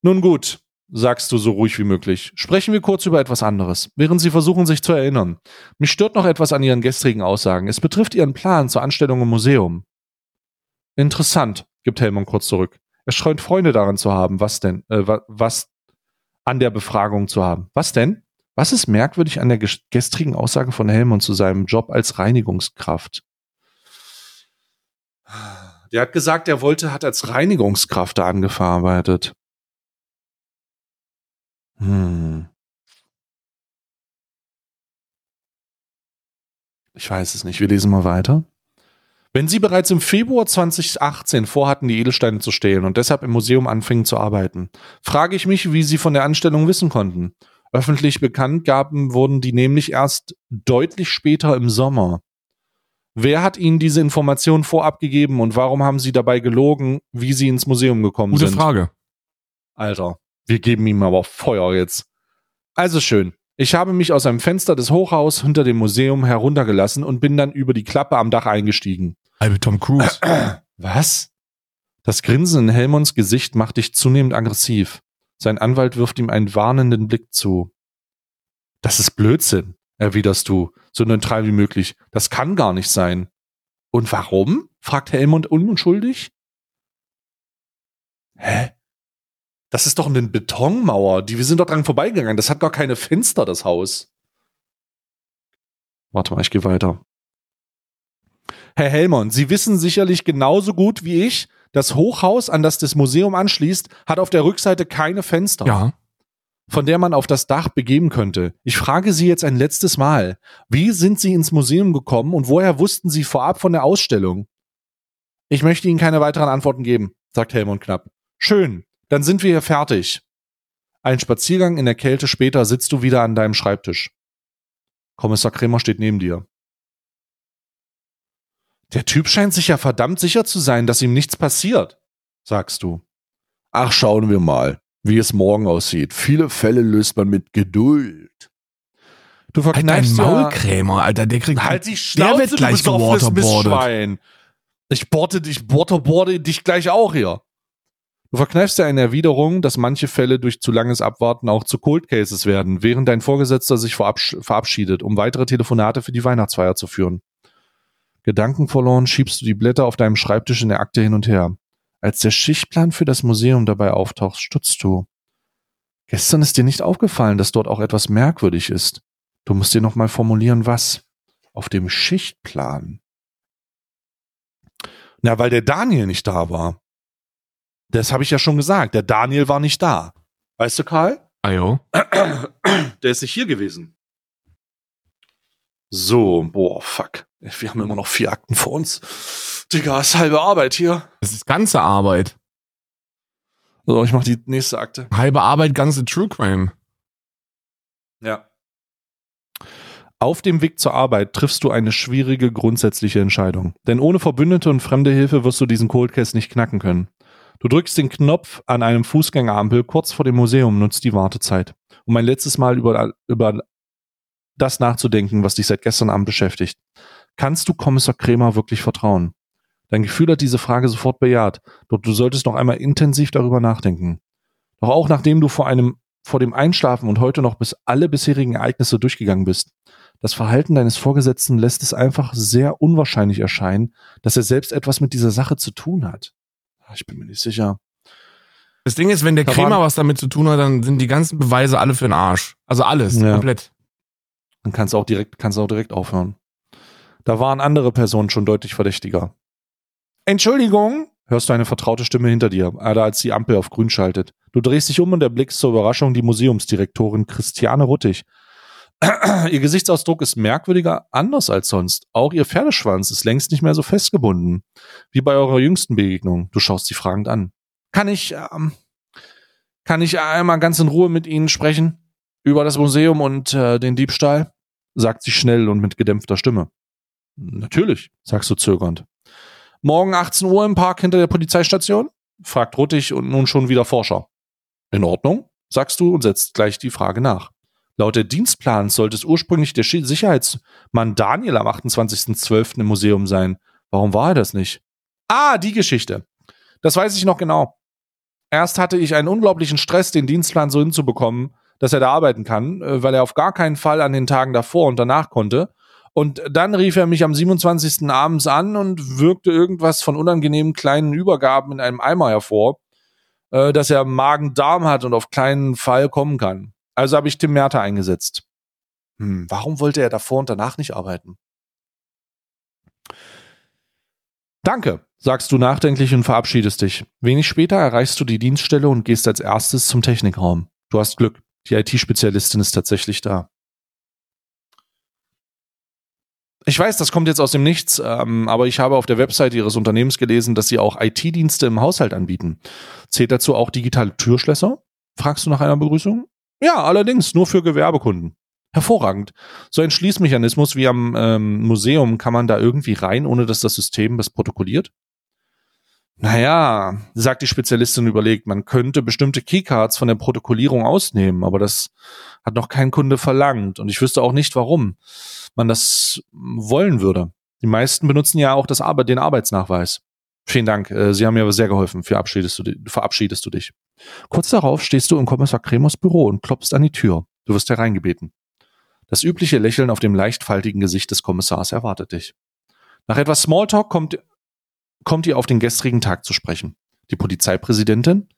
Nun gut, sagst du so ruhig wie möglich. Sprechen wir kurz über etwas anderes, während sie versuchen, sich zu erinnern. Mich stört noch etwas an ihren gestrigen Aussagen. Es betrifft ihren Plan zur Anstellung im Museum. Interessant, gibt Helmut kurz zurück. Er scheint Freunde daran zu haben. Was denn? Äh, wa was an der Befragung zu haben? Was denn? Was ist merkwürdig an der ges- gestrigen Aussage von Helmut zu seinem Job als Reinigungskraft? Der hat gesagt, er wollte, hat als Reinigungskraft da angearbeitet. Hm. Ich weiß es nicht. Wir lesen mal weiter. Wenn Sie bereits im Februar 2018 vorhatten, die Edelsteine zu stehlen und deshalb im Museum anfingen zu arbeiten, frage ich mich, wie Sie von der Anstellung wissen konnten. Öffentlich bekannt gaben wurden die nämlich erst deutlich später im Sommer. Wer hat Ihnen diese Information vorab gegeben und warum haben Sie dabei gelogen, wie Sie ins Museum gekommen Gute sind? Frage. Alter, wir geben ihm aber Feuer jetzt. Also schön. Ich habe mich aus einem Fenster des Hochhaus hinter dem Museum heruntergelassen und bin dann über die Klappe am Dach eingestiegen. Halbe Tom Cruise. [clears throat] Was? Das Grinsen in Helmonds Gesicht macht dich zunehmend aggressiv. Sein Anwalt wirft ihm einen warnenden Blick zu. Das ist Blödsinn, erwiderst du, so neutral wie möglich. Das kann gar nicht sein. Und warum? fragt Helmond unschuldig. Hä? Das ist doch eine Betonmauer. Die, wir sind doch dran vorbeigegangen. Das hat gar keine Fenster, das Haus. Warte mal, ich gehe weiter. Herr Helmond, Sie wissen sicherlich genauso gut wie ich, das Hochhaus, an das das Museum anschließt, hat auf der Rückseite keine Fenster, ja. von der man auf das Dach begeben könnte. Ich frage Sie jetzt ein letztes Mal. Wie sind Sie ins Museum gekommen und woher wussten Sie vorab von der Ausstellung? Ich möchte Ihnen keine weiteren Antworten geben, sagt Helmond knapp. Schön, dann sind wir hier fertig. Ein Spaziergang in der Kälte später sitzt du wieder an deinem Schreibtisch. Kommissar Kremer steht neben dir. Der Typ scheint sich ja verdammt sicher zu sein, dass ihm nichts passiert, sagst du. Ach, schauen wir mal, wie es morgen aussieht. Viele Fälle löst man mit Geduld. Du Halt dein verkneifst ja, Maulkrämer, Alter. Der kriegt. Halt die Der Schnauze, wird du gleich besoffenes gewaterboardet. Mistschwein. Ich borte dich, waterboarde dich gleich auch hier. Du verkneifst dir eine Erwiderung, dass manche Fälle durch zu langes Abwarten auch zu Cold Cases werden, während dein Vorgesetzter sich verabsch verabschiedet, um weitere Telefonate für die Weihnachtsfeier zu führen. Gedankenverloren schiebst du die Blätter auf deinem Schreibtisch in der Akte hin und her. Als der Schichtplan für das Museum dabei auftaucht, stutzt du. Gestern ist dir nicht aufgefallen, dass dort auch etwas merkwürdig ist. Du musst dir nochmal formulieren, was. Auf dem Schichtplan. Na, weil der Daniel nicht da war. Das habe ich ja schon gesagt. Der Daniel war nicht da. Weißt du, Karl? Ayo. Der ist nicht hier gewesen. So, boah, fuck. Wir haben immer noch vier Akten vor uns. Digga, ist halbe Arbeit hier. Das ist ganze Arbeit. So, ich mach die nächste Akte. Halbe Arbeit, ganze True Crime. Ja. Auf dem Weg zur Arbeit triffst du eine schwierige grundsätzliche Entscheidung. Denn ohne Verbündete und fremde Hilfe wirst du diesen Cold Case nicht knacken können. Du drückst den Knopf an einem Fußgängerampel kurz vor dem Museum, nutzt die Wartezeit, um ein letztes Mal über, über das nachzudenken, was dich seit gestern Abend beschäftigt. Kannst du Kommissar Kremer wirklich vertrauen? Dein Gefühl hat diese Frage sofort bejaht, doch du solltest noch einmal intensiv darüber nachdenken. Doch auch nachdem du vor einem vor dem Einschlafen und heute noch bis alle bisherigen Ereignisse durchgegangen bist. Das Verhalten deines Vorgesetzten lässt es einfach sehr unwahrscheinlich erscheinen, dass er selbst etwas mit dieser Sache zu tun hat. Ich bin mir nicht sicher. Das Ding ist, wenn der Da Krämer was damit zu tun hat, dann sind die ganzen Beweise alle für den Arsch. Also alles, Ja. komplett. Dann kannst du auch direkt, kannst du auch direkt aufhören. Da waren andere Personen schon deutlich verdächtiger. Entschuldigung, hörst du eine vertraute Stimme hinter dir, Alter, als die Ampel auf grün schaltet. Du drehst dich um und erblickst zur Überraschung die Museumsdirektorin Christiane Ruttig. Ihr Gesichtsausdruck ist merkwürdiger anders als sonst. Auch ihr Pferdeschwanz ist längst nicht mehr so festgebunden. Wie bei eurer jüngsten Begegnung. Du schaust sie fragend an. Kann ich, ähm, kann ich einmal ganz in Ruhe mit Ihnen sprechen? Über das Museum und äh, den Diebstahl? sagt sie schnell und mit gedämpfter Stimme. Natürlich, sagst du zögernd. Morgen 18 Uhr im Park hinter der Polizeistation? fragt Ruttig und nun schon wieder Forscher. In Ordnung, sagst du und setzt gleich die Frage nach. Laut der Dienstplans sollte es ursprünglich der Sicherheitsmann Daniel am 28.12. im Museum sein. Warum war er das nicht? Ah, die Geschichte. Das weiß ich noch genau. Erst hatte ich einen unglaublichen Stress, den Dienstplan so hinzubekommen, dass er da arbeiten kann, äh, weil er auf gar keinen Fall an den Tagen davor und danach konnte. Und dann rief er mich am 27. abends an und wirkte irgendwas von unangenehmen kleinen Übergaben in einem Eimer hervor, äh, dass er Magen-Darm hat und auf keinen Fall kommen kann. Also habe ich Tim Merter eingesetzt. Hm, warum wollte er davor und danach nicht arbeiten? Danke, sagst du nachdenklich und verabschiedest dich. Wenig später erreichst du die Dienststelle und gehst als erstes zum Technikraum. Du hast Glück. Die IT-Spezialistin ist tatsächlich da. Ich weiß, das kommt jetzt aus dem Nichts, ähm, aber ich habe auf der Webseite Ihres Unternehmens gelesen, dass Sie auch IT-Dienste im Haushalt anbieten. Zählt dazu auch digitale Türschlösser? Fragst du nach einer Begrüßung? Ja, allerdings nur für Gewerbekunden. Hervorragend. So ein Schließmechanismus wie am ähm, Museum kann man da irgendwie rein, ohne dass das System das protokolliert? Naja, sagt die Spezialistin überlegt, man könnte bestimmte Keycards von der Protokollierung ausnehmen, aber das hat noch kein Kunde verlangt und ich wüsste auch nicht, warum man das wollen würde. Die meisten benutzen ja auch das Ar den Arbeitsnachweis. Vielen Dank, äh, Sie haben mir aber sehr geholfen. Verabschiedest du, verabschiedest du dich. Kurz darauf stehst du in Kommissar Kremers Büro und klopfst an die Tür. Du wirst hereingebeten. Das übliche Lächeln auf dem leichtfaltigen Gesicht des Kommissars erwartet dich. Nach etwas Smalltalk kommt, kommt ihr auf den gestrigen Tag zu sprechen. Die Polizeipräsidentin?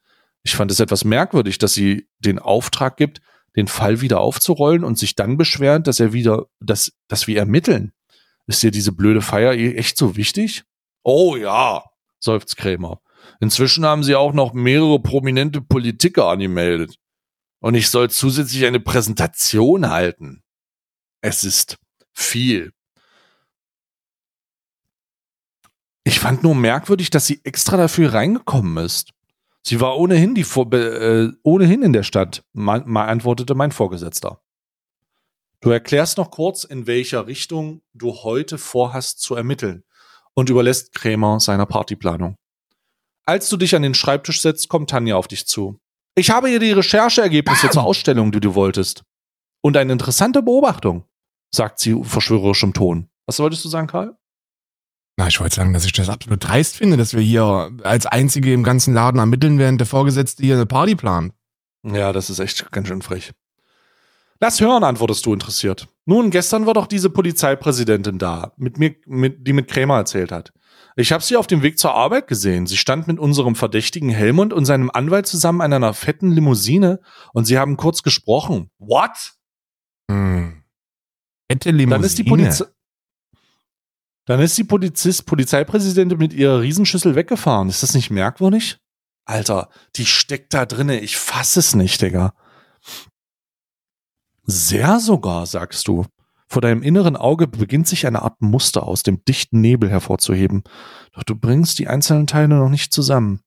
Ich fand es etwas merkwürdig, dass sie den Auftrag gibt, den Fall wieder aufzurollen und sich dann beschwert, dass er wieder, dass, dass wir ermitteln. Ist dir diese blöde Feier echt so wichtig? Oh ja, seufzt Krämer. Inzwischen haben sie auch noch mehrere prominente Politiker angemeldet. Und ich soll zusätzlich eine Präsentation halten. Es ist viel. Ich fand nur merkwürdig, dass sie extra dafür reingekommen ist. Sie war ohnehin, die, äh, ohnehin in der Stadt, antwortete mein Vorgesetzter. Du erklärst noch kurz, in welcher Richtung du heute vorhast zu ermitteln und überlässt Krämer seiner Partyplanung. Als du dich an den Schreibtisch setzt, kommt Tanja auf dich zu. Ich habe hier die Rechercheergebnisse zur Ausstellung, die du wolltest. Und eine interessante Beobachtung, sagt sie verschwörerischem Ton. Was wolltest du sagen, Karl? Na, ich wollte sagen, dass ich das absolut dreist finde, dass wir hier als Einzige im ganzen Laden ermitteln, während der Vorgesetzte hier eine Party plant. Ja, das ist echt ganz schön frech. Lass hören, antwortest du interessiert. Nun, gestern war doch diese Polizeipräsidentin da, mit mir, mit, die mit Krämer erzählt hat. Ich habe sie auf dem Weg zur Arbeit gesehen. Sie stand mit unserem verdächtigen Helmut und seinem Anwalt zusammen in einer fetten Limousine und sie haben kurz gesprochen. What? Hm. Fette Limousine. Dann ist die Polizei. Dann ist die Polizist, Polizeipräsidentin mit ihrer Riesenschüssel weggefahren. Ist das nicht merkwürdig? Alter, die steckt da drinne. Ich fass es nicht, Digga. Sehr sogar, sagst du. Vor deinem inneren Auge beginnt sich eine Art Muster aus dem dichten Nebel hervorzuheben. Doch du bringst die einzelnen Teile noch nicht zusammen.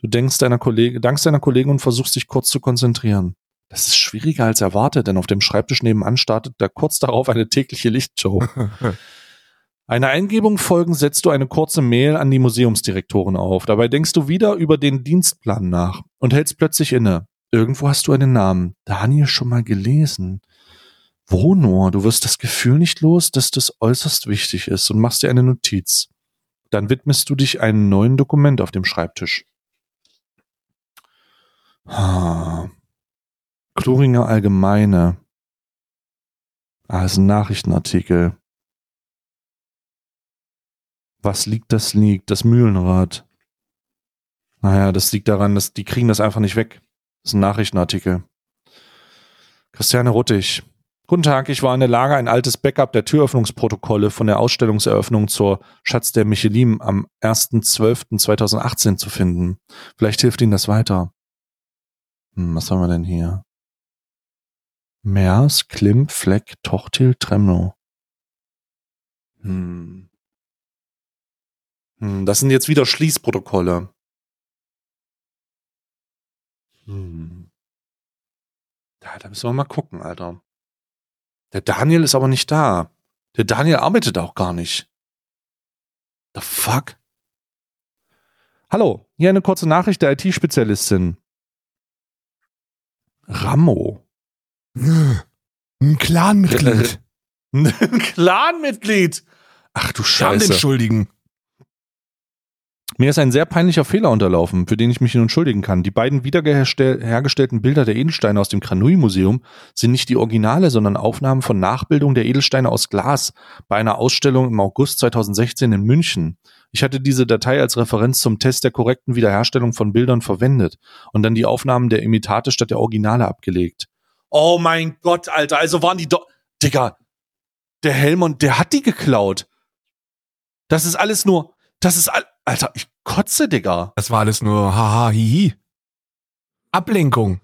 Du denkst deiner Kollege, dankst deiner Kollegin und versuchst dich kurz zu konzentrieren. Das ist schwieriger als erwartet, denn auf dem Schreibtisch nebenan startet da kurz darauf eine tägliche Lichtshow. [laughs] Einer Eingebung folgen setzt du eine kurze Mail an die Museumsdirektorin auf. Dabei denkst du wieder über den Dienstplan nach und hältst plötzlich inne. Irgendwo hast du einen Namen. Daniel schon mal gelesen. Wo nur? Du wirst das Gefühl nicht los, dass das äußerst wichtig ist und machst dir eine Notiz. Dann widmest du dich einem neuen Dokument auf dem Schreibtisch. Ah. Kluringer Allgemeine. Ah, ist ein Nachrichtenartikel. Was liegt, das liegt. Das Mühlenrad. Naja, das liegt daran, dass die kriegen das einfach nicht weg. Das ist ein Nachrichtenartikel. Christiane Ruttig. Guten Tag, ich war in der Lage, ein altes Backup der Türöffnungsprotokolle von der Ausstellungseröffnung zur Schatz der Michelin am 1.12.2018 zu finden. Vielleicht hilft Ihnen das weiter. Hm, was haben wir denn hier? Mers, Klim, Fleck, Tochtil, Tremno. Hm. Hm, das sind jetzt wieder Schließprotokolle. Hm. Ja, da müssen wir mal gucken, Alter. Der Daniel ist aber nicht da. Der Daniel arbeitet auch gar nicht. The fuck? Hallo, hier eine kurze Nachricht der IT-Spezialistin. Rammo. Ein Clanmitglied. [laughs] Ein Clanmitglied. Ach du Scham den Scheiße. Mir ist ein sehr peinlicher Fehler unterlaufen, für den ich mich entschuldigen kann. Die beiden wiederhergestellten Bilder der Edelsteine aus dem Granui-Museum sind nicht die Originale, sondern Aufnahmen von Nachbildungen der Edelsteine aus Glas bei einer Ausstellung im August 2016 in München. Ich hatte diese Datei als Referenz zum Test der korrekten Wiederherstellung von Bildern verwendet und dann die Aufnahmen der Imitate statt der Originale abgelegt. Oh mein Gott, Alter, also waren die doch. Digga, der Helmond, der hat die geklaut. Das ist alles nur. Das ist all. Alter, ich kotze, Digga. Das war alles nur haha, hihi. Ablenkung.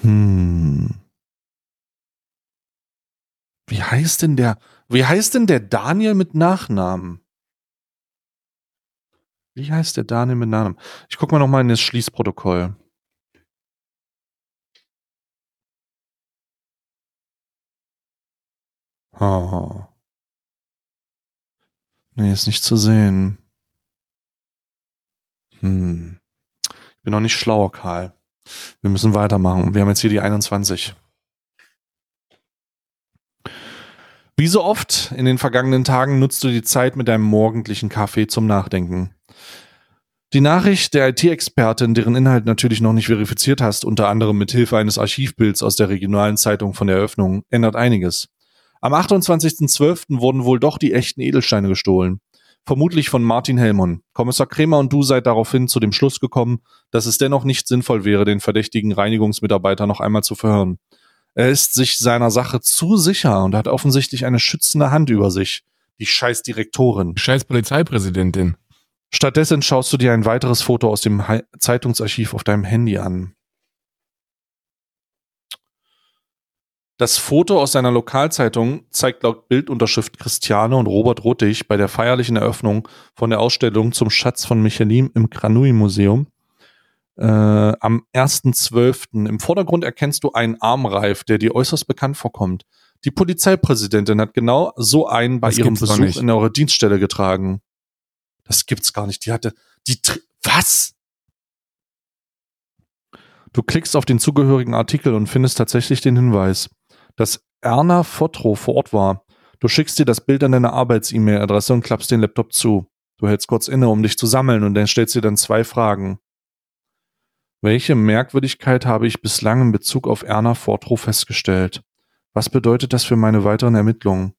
Hm. Wie heißt denn der, wie heißt denn der Daniel mit Nachnamen? Wie heißt der Daniel mit Nachnamen? Ich guck mal noch mal in das Schließprotokoll. Oh. Nee, ist nicht zu sehen. Hm. Ich bin noch nicht schlauer, Karl. Wir müssen weitermachen. Wir haben jetzt hier die 21. Wie so oft in den vergangenen Tagen nutzt du die Zeit mit deinem morgendlichen Kaffee zum Nachdenken. Die Nachricht der IT-Expertin, deren Inhalt natürlich noch nicht verifiziert hast, unter anderem mit Hilfe eines Archivbilds aus der regionalen Zeitung von der Eröffnung, ändert einiges. Am 28.12. wurden wohl doch die echten Edelsteine gestohlen. Vermutlich von Martin Hellmann. Kommissar Kremer und du seid daraufhin zu dem Schluss gekommen, dass es dennoch nicht sinnvoll wäre, den verdächtigen Reinigungsmitarbeiter noch einmal zu verhören. Er ist sich seiner Sache zu sicher und hat offensichtlich eine schützende Hand über sich. Die scheiß Direktorin. Scheiß Polizeipräsidentin. Stattdessen schaust du dir ein weiteres Foto aus dem Hi- Zeitungsarchiv auf deinem Handy an. Das Foto aus seiner Lokalzeitung zeigt laut Bildunterschrift Christiane und Robert Ruttig bei der feierlichen Eröffnung von der Ausstellung zum Schatz von Michelin im Granui-Museum äh, am 1.12. Im Vordergrund erkennst du einen Armreif, der dir äußerst bekannt vorkommt. Die Polizeipräsidentin hat genau so einen bei Das ihrem Besuch in eurer Dienststelle getragen. Das gibt's gar nicht. Die hatte, die, tr- was? Du klickst auf den zugehörigen Artikel und findest tatsächlich den Hinweis, dass Erna Fotro vor Ort war. Du schickst dir das Bild an deine Arbeits-E-Mail-Adresse und klappst den Laptop zu. Du hältst kurz inne, um dich zu sammeln und dann stellst dir dann zwei Fragen. Welche Merkwürdigkeit habe ich bislang in Bezug auf Erna Fortro festgestellt? Was bedeutet das für meine weiteren Ermittlungen?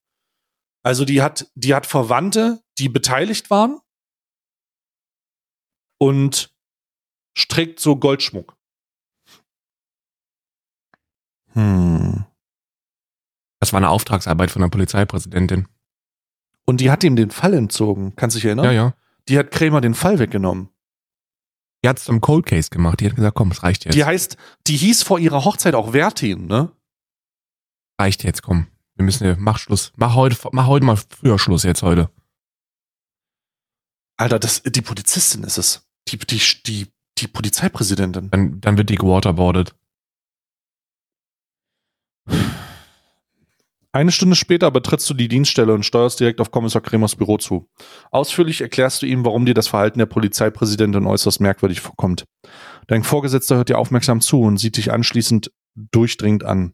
Also die hat, die hat Verwandte, die beteiligt waren und trägt so Goldschmuck. Hm. Das war eine Auftragsarbeit von der Polizeipräsidentin. Und die hat ihm den Fall entzogen. Kannst du dich erinnern? Ja, ja. Die hat Krämer den Fall weggenommen. Die hat es zum Cold Case gemacht. Die hat gesagt, komm, es reicht jetzt. Die heißt, die hieß vor ihrer Hochzeit auch Vertin, ne? reicht jetzt, komm. Wir müssen, hier- mach Schluss. Mach heute, mach heute mal früher Schluss jetzt heute. Alter, das, die Polizistin ist es. Die, die, die, die Polizeipräsidentin. Dann, dann wird die gewaterboardet. Eine Stunde später betrittst du die Dienststelle und steuerst direkt auf Kommissar Kremers Büro zu. Ausführlich erklärst du ihm, warum dir das Verhalten der Polizeipräsidentin äußerst merkwürdig vorkommt. Dein Vorgesetzter hört dir aufmerksam zu und sieht dich anschließend durchdringend an.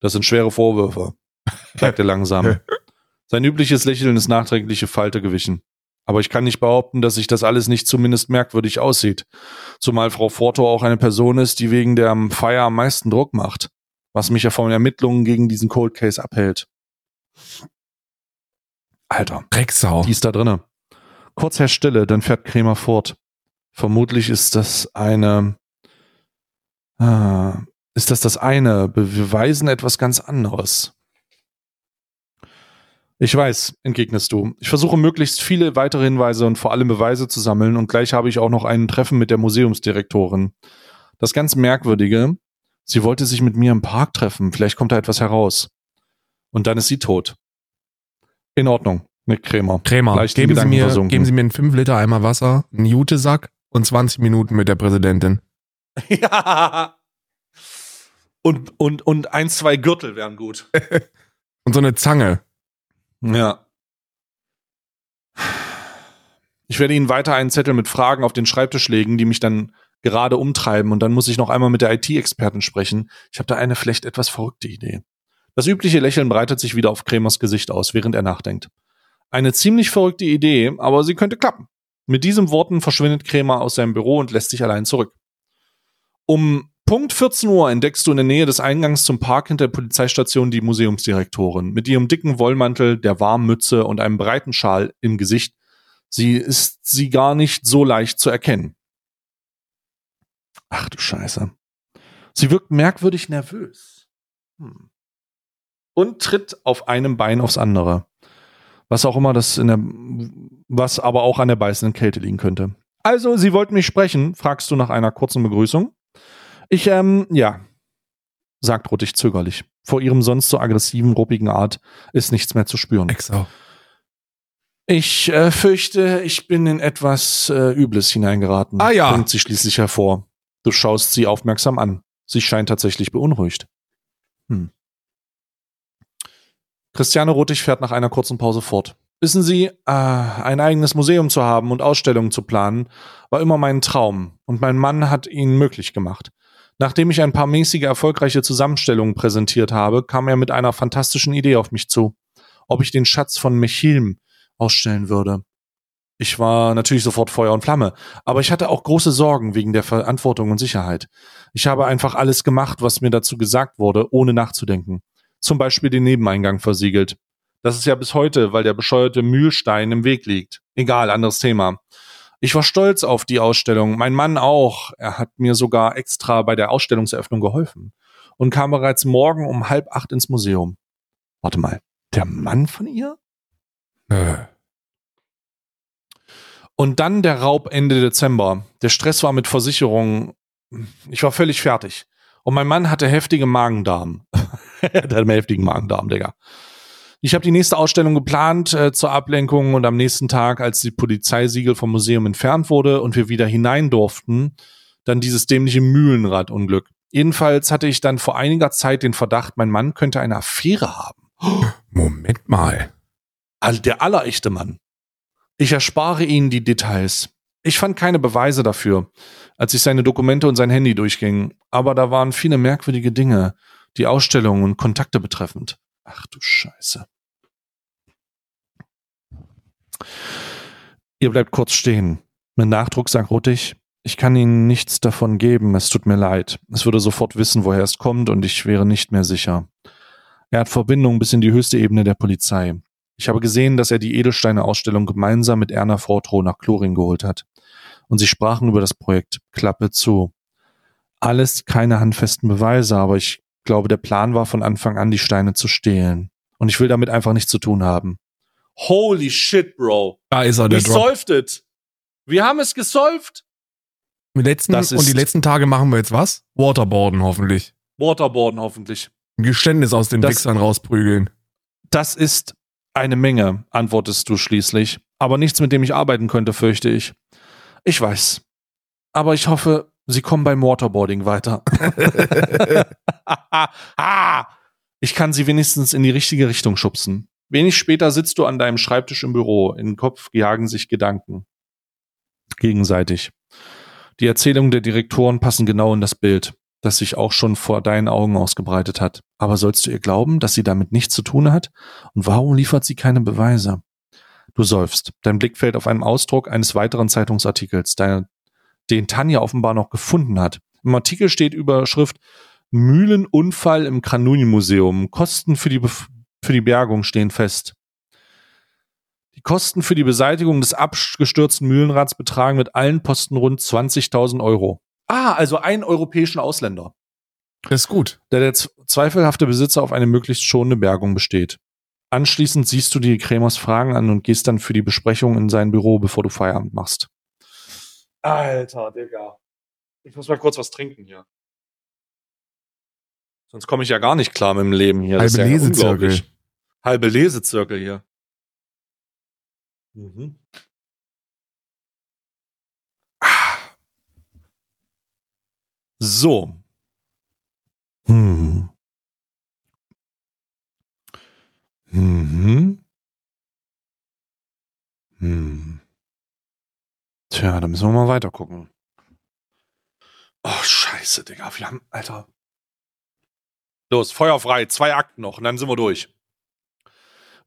Das sind schwere Vorwürfe, sagt er langsam. [laughs] Sein übliches Lächeln ist nachträgliche Falte gewichen. Aber ich kann nicht behaupten, dass sich das alles nicht zumindest merkwürdig aussieht. Zumal Frau Forto auch eine Person ist, die wegen der Feier am meisten Druck macht was mich ja von Ermittlungen gegen diesen Cold Case abhält. Alter, Drecksau. die ist da drinne. Kurz Herr Stille, dann fährt Krämer fort. Vermutlich ist das eine, ah, ist das das eine, beweisen etwas ganz anderes. Ich weiß, entgegnest du. Ich versuche möglichst viele weitere Hinweise und vor allem Beweise zu sammeln und gleich habe ich auch noch ein Treffen mit der Museumsdirektorin. Das ganz Merkwürdige, Sie wollte sich mit mir im Park treffen, vielleicht kommt da etwas heraus. Und dann ist sie tot. In Ordnung, Nick Krämer. Krämer, Leicht geben Sie, mir, geben Sie mir einen 5 Liter Eimer Wasser, einen Jutesack und 20 Minuten mit der Präsidentin. [laughs] ja. Und, und, und ein, zwei Gürtel wären gut. [laughs] und so eine Zange. Ja. Ich werde Ihnen weiter einen Zettel mit Fragen auf den Schreibtisch legen, die mich dann gerade umtreiben und dann muss ich noch einmal mit der IT-Experten sprechen. Ich habe da eine vielleicht etwas verrückte Idee. Das übliche Lächeln breitet sich wieder auf Kremers Gesicht aus, während er nachdenkt. Eine ziemlich verrückte Idee, aber sie könnte klappen. Mit diesen Worten verschwindet Krämer aus seinem Büro und lässt sich allein zurück. Um Punkt 14 Uhr entdeckst du in der Nähe des Eingangs zum Park hinter der Polizeistation die Museumsdirektorin mit ihrem dicken Wollmantel, der warmen Mütze und einem breiten Schal im Gesicht. Sie ist sie gar nicht so leicht zu erkennen. Ach du Scheiße. Sie wirkt merkwürdig nervös. Hm. Und tritt auf einem Bein aufs andere. Was auch immer das in der, was aber auch an der beißenden Kälte liegen könnte. Also, Sie wollten mich sprechen, fragst du nach einer kurzen Begrüßung. Ich, ähm, ja, sagt Ruttig zögerlich. Vor ihrem sonst so aggressiven, ruppigen Art ist nichts mehr zu spüren. Exo. Ich äh, fürchte, ich bin in etwas äh, Übles hineingeraten. Ah ja. Bringt sie schließlich hervor. Du schaust sie aufmerksam an. Sie scheint tatsächlich beunruhigt. Hm. Christiane Ruttig fährt nach einer kurzen Pause fort. Wissen Sie, äh, ein eigenes Museum zu haben und Ausstellungen zu planen, war immer mein Traum und mein Mann hat ihn möglich gemacht. Nachdem ich ein paar mäßige erfolgreiche Zusammenstellungen präsentiert habe, kam er mit einer fantastischen Idee auf mich zu, ob ich den Schatz von Mechilm ausstellen würde. Ich war natürlich sofort Feuer und Flamme, aber ich hatte auch große Sorgen wegen der Verantwortung und Sicherheit. Ich habe einfach alles gemacht, was mir dazu gesagt wurde, ohne nachzudenken. Zum Beispiel den Nebeneingang versiegelt. Das ist ja bis heute, weil der bescheuerte Mühlstein im Weg liegt. Egal, anderes Thema. Ich war stolz auf die Ausstellung, mein Mann auch. Er hat mir sogar extra bei der Ausstellungseröffnung geholfen und kam bereits morgen um halb acht ins Museum. Warte mal, der Mann von ihr? Äh. Und dann der Raub Ende Dezember. Der Stress war mit Versicherungen. Ich war völlig fertig. Und mein Mann hatte heftige Magendarm. [laughs] der hat einen heftigen Magendarm, Digga. Ich habe die nächste Ausstellung geplant äh, zur Ablenkung und am nächsten Tag, als die Polizeisiegel vom Museum entfernt wurde und wir wieder hinein durften, dann dieses dämliche Mühlenradunglück. Jedenfalls hatte ich dann vor einiger Zeit den Verdacht, mein Mann könnte eine Affäre haben. Moment mal. Also der allerechte Mann. Ich erspare Ihnen die Details. Ich fand keine Beweise dafür, als ich seine Dokumente und sein Handy durchging, aber da waren viele merkwürdige Dinge, die Ausstellungen und Kontakte betreffend. Ach du Scheiße. Ihr bleibt kurz stehen. Mit Nachdruck sagt Ruttig, ich kann Ihnen nichts davon geben, es tut mir leid. Es würde sofort wissen, woher es kommt und ich wäre nicht mehr sicher. Er hat Verbindung bis in die höchste Ebene der Polizei. Ich habe gesehen, dass er die Edelsteine-Ausstellung gemeinsam mit Erna Fortrow nach Kloring geholt hat. Und sie sprachen über das Projekt Klappe zu. Alles keine handfesten Beweise, aber ich glaube, der Plan war von Anfang an, die Steine zu stehlen. Und ich will damit einfach nichts zu tun haben. Holy shit, Bro. Da ist er, der We Drop. solved it. Wir haben es gesolved. Die letzten, Das und die letzten Tage machen wir jetzt was? Waterboarden hoffentlich. Waterboarden hoffentlich. Ein Geständnis aus den Das- Wichsern rausprügeln. Das ist eine Menge, antwortest du schließlich. Aber nichts, mit dem ich arbeiten könnte, fürchte ich. Ich weiß. Aber ich hoffe, Sie kommen beim Waterboarding weiter. [laughs] [laughs] ich kann Sie wenigstens in die richtige Richtung schubsen. Wenig später sitzt du an deinem Schreibtisch im Büro. In den Kopf jagen sich Gedanken. Gegenseitig. Die Erzählungen der Direktoren passen genau in das Bild, das sich auch schon vor deinen Augen ausgebreitet hat. Aber sollst du ihr glauben, dass sie damit nichts zu tun hat? Und warum liefert sie keine Beweise? Du seufst. Dein Blick fällt auf einen Ausdruck eines weiteren Zeitungsartikels, der, den Tanja offenbar noch gefunden hat. Im Artikel steht Überschrift Mühlenunfall im Kranuni-Museum. Kosten für die, Bef für die Bergung stehen fest. Die Kosten für die Beseitigung des abgestürzten Mühlenrads betragen mit allen Posten rund 20.000 Euro. Ah, also einen europäischen Ausländer Das ist gut. der der zweifelhafte Besitzer auf eine möglichst schonende Bergung besteht. Anschließend siehst du die Krämers Fragen an und gehst dann für die Besprechung in sein Büro, bevor du Feierabend machst. Alter, Digga. Ich muss mal kurz was trinken hier. Sonst komme ich ja gar nicht klar mit dem Leben hier. Das Halbe ist ja Lesezirkel. Halbe Lesezirkel hier. Mhm. So. Hm. Mhm. Hm. Tja, da müssen wir mal weiter gucken. Oh, scheiße, Digga. Wir haben, Alter. Los, Feuer frei. Zwei Akten noch und dann sind wir durch.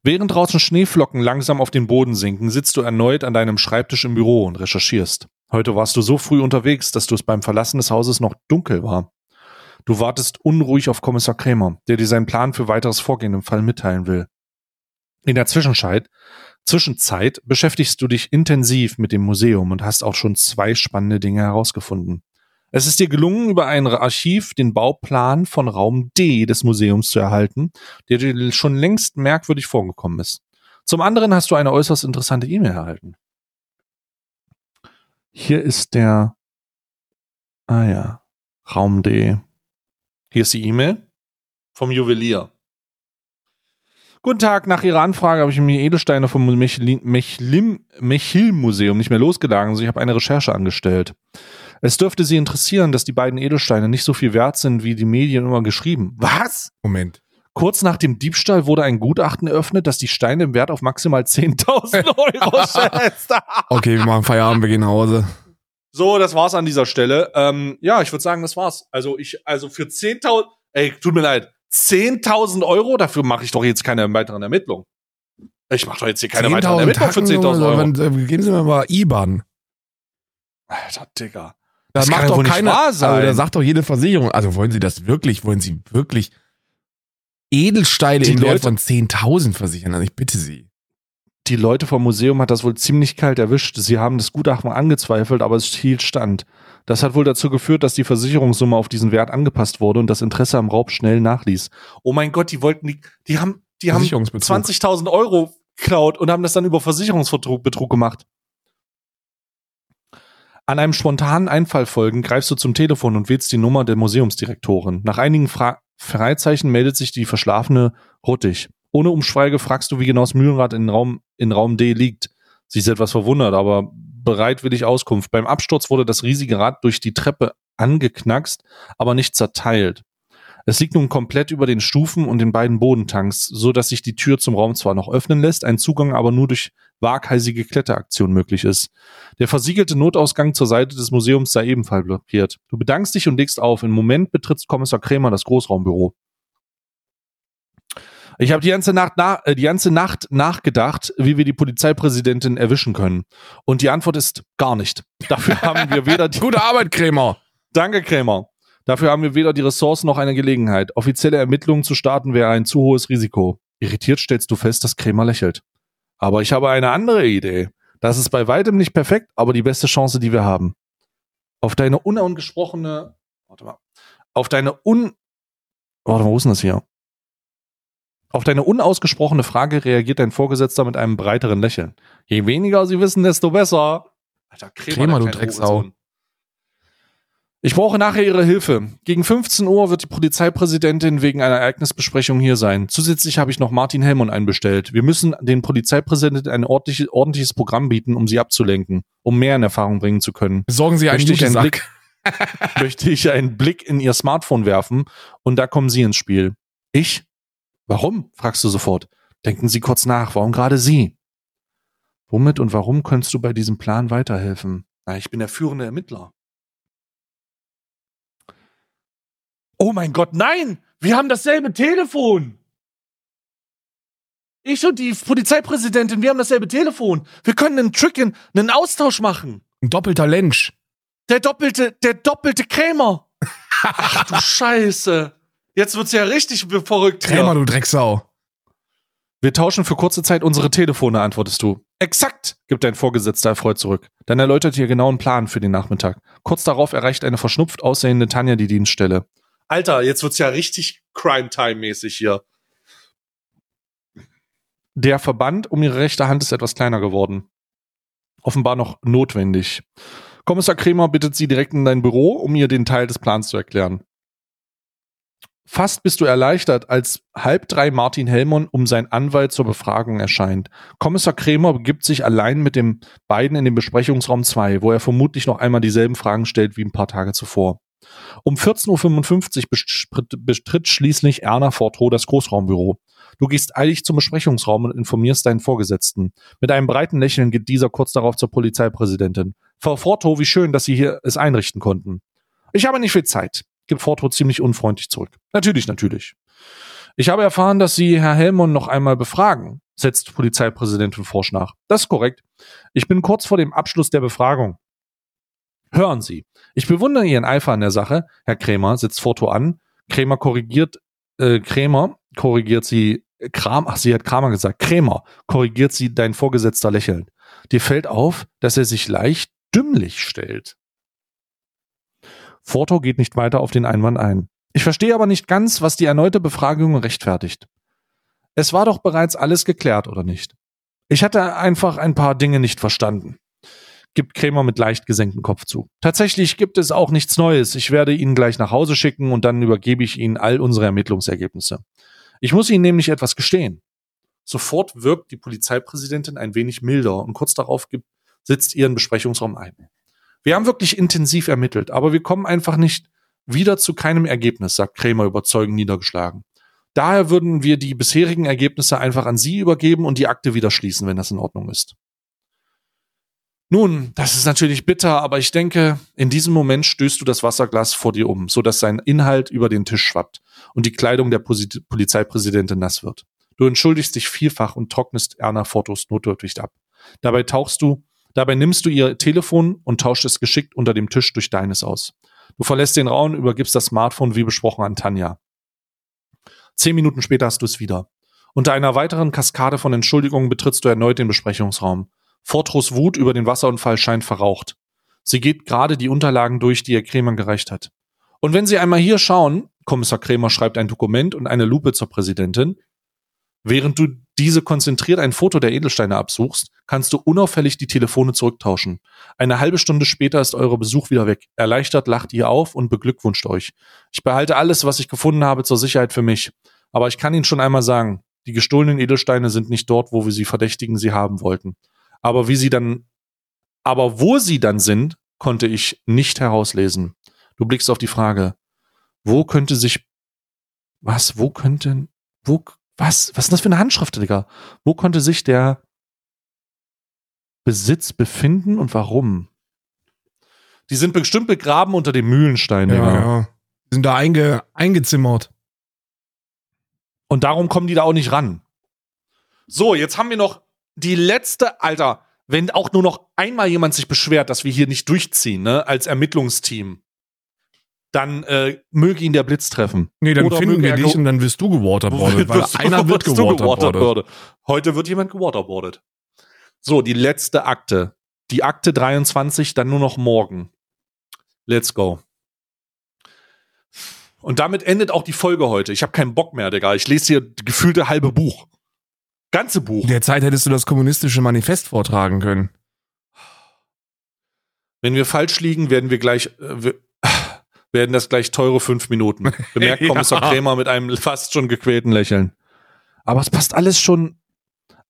Während draußen Schneeflocken langsam auf den Boden sinken, sitzt du erneut an deinem Schreibtisch im Büro und recherchierst. Heute warst du so früh unterwegs, dass du es beim Verlassen des Hauses noch dunkel war. Du wartest unruhig auf Kommissar Krämer, der dir seinen Plan für weiteres Vorgehen im Fall mitteilen will. In der Zwischenzeit, Zwischenzeit beschäftigst du dich intensiv mit dem Museum und hast auch schon zwei spannende Dinge herausgefunden. Es ist dir gelungen, über ein Archiv den Bauplan von Raum D des Museums zu erhalten, der dir schon längst merkwürdig vorgekommen ist. Zum anderen hast du eine äußerst interessante E-Mail erhalten. Hier ist der, ah ja, Raum D. Hier ist die E-Mail vom Juwelier. Guten Tag, nach Ihrer Anfrage habe ich mir Edelsteine vom Mechil-Museum nicht mehr losgeladen, also ich habe eine Recherche angestellt. Es dürfte Sie interessieren, dass die beiden Edelsteine nicht so viel wert sind, wie die Medien immer geschrieben. Was? Moment. Kurz nach dem Diebstahl wurde ein Gutachten eröffnet, das die Steine im Wert auf maximal 10.000 [laughs] Euro schätzt. Okay, wir machen Feierabend, wir gehen nach Hause. So, das war's an dieser Stelle. Ähm, ja, ich würde sagen, das war's. Also ich, also für 10.000, ey, tut mir leid, 10.000 Euro, dafür mache ich doch jetzt keine weiteren Ermittlungen. Ich mache doch jetzt hier keine weiteren Ermittlungen für 10.000 Euro. Äh, geben Sie mir mal IBAN. Alter, Digga. Da Das macht doch doch nicht keine, wahr sein. Also, da sagt doch jede Versicherung, also wollen Sie das wirklich, wollen Sie wirklich Edelsteine Die im Wert Leute- von 10.000 versichern? Also ich bitte Sie. Die Leute vom Museum hat das wohl ziemlich kalt erwischt. Sie haben das Gutachten angezweifelt, aber es hielt stand. Das hat wohl dazu geführt, dass die Versicherungssumme auf diesen Wert angepasst wurde und das Interesse am Raub schnell nachließ. Oh mein Gott, die wollten die, die haben, die haben Versicherungsbetrug. 20.000 Euro geklaut und haben das dann über Versicherungsbetrug Betrug gemacht. An einem spontanen Einfall folgend greifst du zum Telefon und wählst die Nummer der Museumsdirektorin. Nach einigen Fra Freizeichen meldet sich die verschlafene Ruttig. Ohne Umschweige fragst du, wie genau das Mühlenrad in Raum, in Raum D liegt. Sie ist etwas verwundert, aber bereitwillig Auskunft. Beim Absturz wurde das riesige Rad durch die Treppe angeknackst, aber nicht zerteilt. Es liegt nun komplett über den Stufen und den beiden Bodentanks, so dass sich die Tür zum Raum zwar noch öffnen lässt, ein Zugang aber nur durch waghalsige Kletteraktion möglich ist. Der versiegelte Notausgang zur Seite des Museums sei ebenfalls blockiert. Du bedankst dich und legst auf. Im Moment betritt Kommissar Krämer das Großraumbüro. Ich habe die ganze Nacht na, äh, die ganze Nacht nachgedacht, wie wir die Polizeipräsidentin erwischen können. Und die Antwort ist gar nicht. Dafür haben wir weder die [laughs] Gute Arbeit, Krämer. Danke, Krämer. Dafür haben wir weder die Ressourcen noch eine Gelegenheit. Offizielle Ermittlungen zu starten wäre ein zu hohes Risiko. Irritiert stellst du fest, dass Krämer lächelt. Aber ich habe eine andere Idee. Das ist bei weitem nicht perfekt, aber die beste Chance, die wir haben. Auf deine unangesprochene, warte mal, auf deine un, warte mal, wo ist denn das hier? Auf deine unausgesprochene Frage reagiert dein Vorgesetzter mit einem breiteren Lächeln. Je weniger sie wissen, desto besser. Alter, Krämer, der du Drecksau. Ich brauche nachher Ihre Hilfe. Gegen 15 Uhr wird die Polizeipräsidentin wegen einer Ereignisbesprechung hier sein. Zusätzlich habe ich noch Martin Hellmann einbestellt. Wir müssen den Polizeipräsidenten ein ordentliches, ordentliches Programm bieten, um sie abzulenken, um mehr in Erfahrung bringen zu können. Besorgen Sie einen Möchte ich einen. Blick, [laughs] möchte ich einen Blick in Ihr Smartphone werfen und da kommen Sie ins Spiel. Ich? Warum? fragst du sofort. Denken Sie kurz nach. Warum gerade Sie? Womit und warum könntest du bei diesem Plan weiterhelfen? Na, ich bin der führende Ermittler. Oh mein Gott, nein! Wir haben dasselbe Telefon! Ich und die Polizeipräsidentin, wir haben dasselbe Telefon. Wir können einen Trick, in- einen Austausch machen. Ein doppelter Lensch. Der doppelte, der doppelte Krämer. Ach du [laughs] Scheiße. Jetzt wird's ja richtig verrückt. Krämer, du Drecksau. Wir tauschen für kurze Zeit unsere Telefone, antwortest du. Exakt, gibt dein Vorgesetzter erfreut zurück. Dann erläutert ihr genauen Plan für den Nachmittag. Kurz darauf erreicht eine verschnupft aussehende Tanja die Dienststelle. Alter, jetzt wird's ja richtig Crime-Time-mäßig hier. Der Verband um ihre rechte Hand ist etwas kleiner geworden. Offenbar noch notwendig. Kommissar Kremer bittet sie direkt in dein Büro, um ihr den Teil des Plans zu erklären. Fast bist du erleichtert, als halb drei Martin Hellmann um seinen Anwalt zur Befragung erscheint. Kommissar Kremer begibt sich allein mit den beiden in den Besprechungsraum 2, wo er vermutlich noch einmal dieselben Fragen stellt wie ein paar Tage zuvor. Um 14.55 Uhr betritt schließlich Erna Fortro das Großraumbüro. Du gehst eilig zum Besprechungsraum und informierst deinen Vorgesetzten. Mit einem breiten Lächeln geht dieser kurz darauf zur Polizeipräsidentin. Frau Forto, wie schön, dass Sie hier es einrichten konnten. Ich habe nicht viel Zeit, gibt Forto ziemlich unfreundlich zurück. Natürlich, natürlich. Ich habe erfahren, dass Sie Herr Helmon noch einmal befragen, setzt Polizeipräsidentin Forsch nach. Das ist korrekt. Ich bin kurz vor dem Abschluss der Befragung. Hören Sie, ich bewundere Ihren Eifer an der Sache. Herr Krämer setzt Forto an. Krämer korrigiert, äh, Krämer korrigiert sie, Kram, ach, sie hat Kramer gesagt. Krämer korrigiert sie dein Vorgesetzter lächelnd. Dir fällt auf, dass er sich leicht dümmlich stellt. Forto geht nicht weiter auf den Einwand ein. Ich verstehe aber nicht ganz, was die erneute Befragung rechtfertigt. Es war doch bereits alles geklärt, oder nicht? Ich hatte einfach ein paar Dinge nicht verstanden. Gibt Krämer mit leicht gesenktem Kopf zu. Tatsächlich gibt es auch nichts Neues. Ich werde ihn gleich nach Hause schicken und dann übergebe ich Ihnen all unsere Ermittlungsergebnisse. Ich muss Ihnen nämlich etwas gestehen. Sofort wirkt die Polizeipräsidentin ein wenig milder und kurz darauf gibt, sitzt ihren Besprechungsraum ein. Wir haben wirklich intensiv ermittelt, aber wir kommen einfach nicht wieder zu keinem Ergebnis, sagt Krämer überzeugend niedergeschlagen. Daher würden wir die bisherigen Ergebnisse einfach an Sie übergeben und die Akte wieder schließen, wenn das in Ordnung ist. Nun, das ist natürlich bitter, aber ich denke, in diesem Moment stößt du das Wasserglas vor dir um, so dass sein Inhalt über den Tisch schwappt und die Kleidung der Polizeipräsidentin nass wird. Du entschuldigst dich vielfach und trocknest Erna Fotos notdürftig ab. Dabei tauchst du, dabei nimmst du ihr Telefon und tauscht es geschickt unter dem Tisch durch deines aus. Du verlässt den Raum, übergibst das Smartphone wie besprochen an Tanja. Zehn Minuten später hast du es wieder. Unter einer weiteren Kaskade von Entschuldigungen betrittst du erneut den Besprechungsraum. Fortros Wut über den Wasserunfall scheint verraucht. Sie geht gerade die Unterlagen durch, die ihr Krämer gereicht hat. Und wenn Sie einmal hier schauen, Kommissar Krämer schreibt ein Dokument und eine Lupe zur Präsidentin, während du diese konzentriert ein Foto der Edelsteine absuchst, kannst du unauffällig die Telefone zurücktauschen. Eine halbe Stunde später ist euer Besuch wieder weg. Erleichtert lacht ihr auf und beglückwünscht euch. Ich behalte alles, was ich gefunden habe, zur Sicherheit für mich. Aber ich kann Ihnen schon einmal sagen, die gestohlenen Edelsteine sind nicht dort, wo wir sie verdächtigen, sie haben wollten. Aber wie sie dann, aber wo sie dann sind, konnte ich nicht herauslesen. Du blickst auf die Frage, wo könnte sich, was, wo könnte, wo, was, was ist das für eine Handschrift, Digga? Wo konnte sich der Besitz befinden und warum? Die sind bestimmt begraben unter dem Mühlenstein, Ja, Digga. ja. Die sind da einge, eingezimmert. Und darum kommen die da auch nicht ran. So, jetzt haben wir noch die letzte, Alter, wenn auch nur noch einmal jemand sich beschwert, dass wir hier nicht durchziehen, ne, als Ermittlungsteam, dann äh, möge ihn der Blitz treffen. Nee, dann Oder finden wir dich und dann wirst du gewaterboardet, weil einer wird gewaterboardet. Heute wird jemand gewaterboardet. So, die letzte Akte. Die Akte 23, dann nur noch morgen. Let's go. Und damit endet auch die Folge heute. Ich habe keinen Bock mehr, Digga. Ich lese hier gefühlte halbe Buch. Ganze Buch. In der Zeit hättest du das kommunistische Manifest vortragen können. Wenn wir falsch liegen, werden wir gleich, äh, wir, [laughs] werden das gleich teure fünf Minuten. [laughs] Bemerkt Ja. Kommissar Krämer mit einem fast schon gequälten Lächeln. Aber es passt alles schon,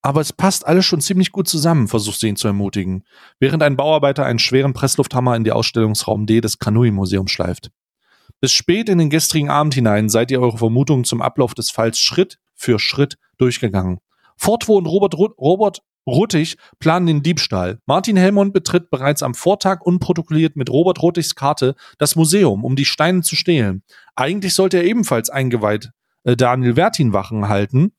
aber es passt alles schon ziemlich gut zusammen, versucht sie ihn zu ermutigen, während ein Bauarbeiter einen schweren Presslufthammer in die Ausstellungsraum D des Kanui-Museums schleift. Bis spät in den gestrigen Abend hinein seid ihr eure Vermutungen zum Ablauf des Falls Schritt für Schritt durchgegangen. Fortwo und Robert, Ru- Robert Ruttig planen den Diebstahl. Martin Helmond betritt bereits am Vortag unprotokolliert mit Robert Ruttigs Karte das Museum, um die Steine zu stehlen. Eigentlich sollte er ebenfalls eingeweiht äh, Daniel Wertin Wachen halten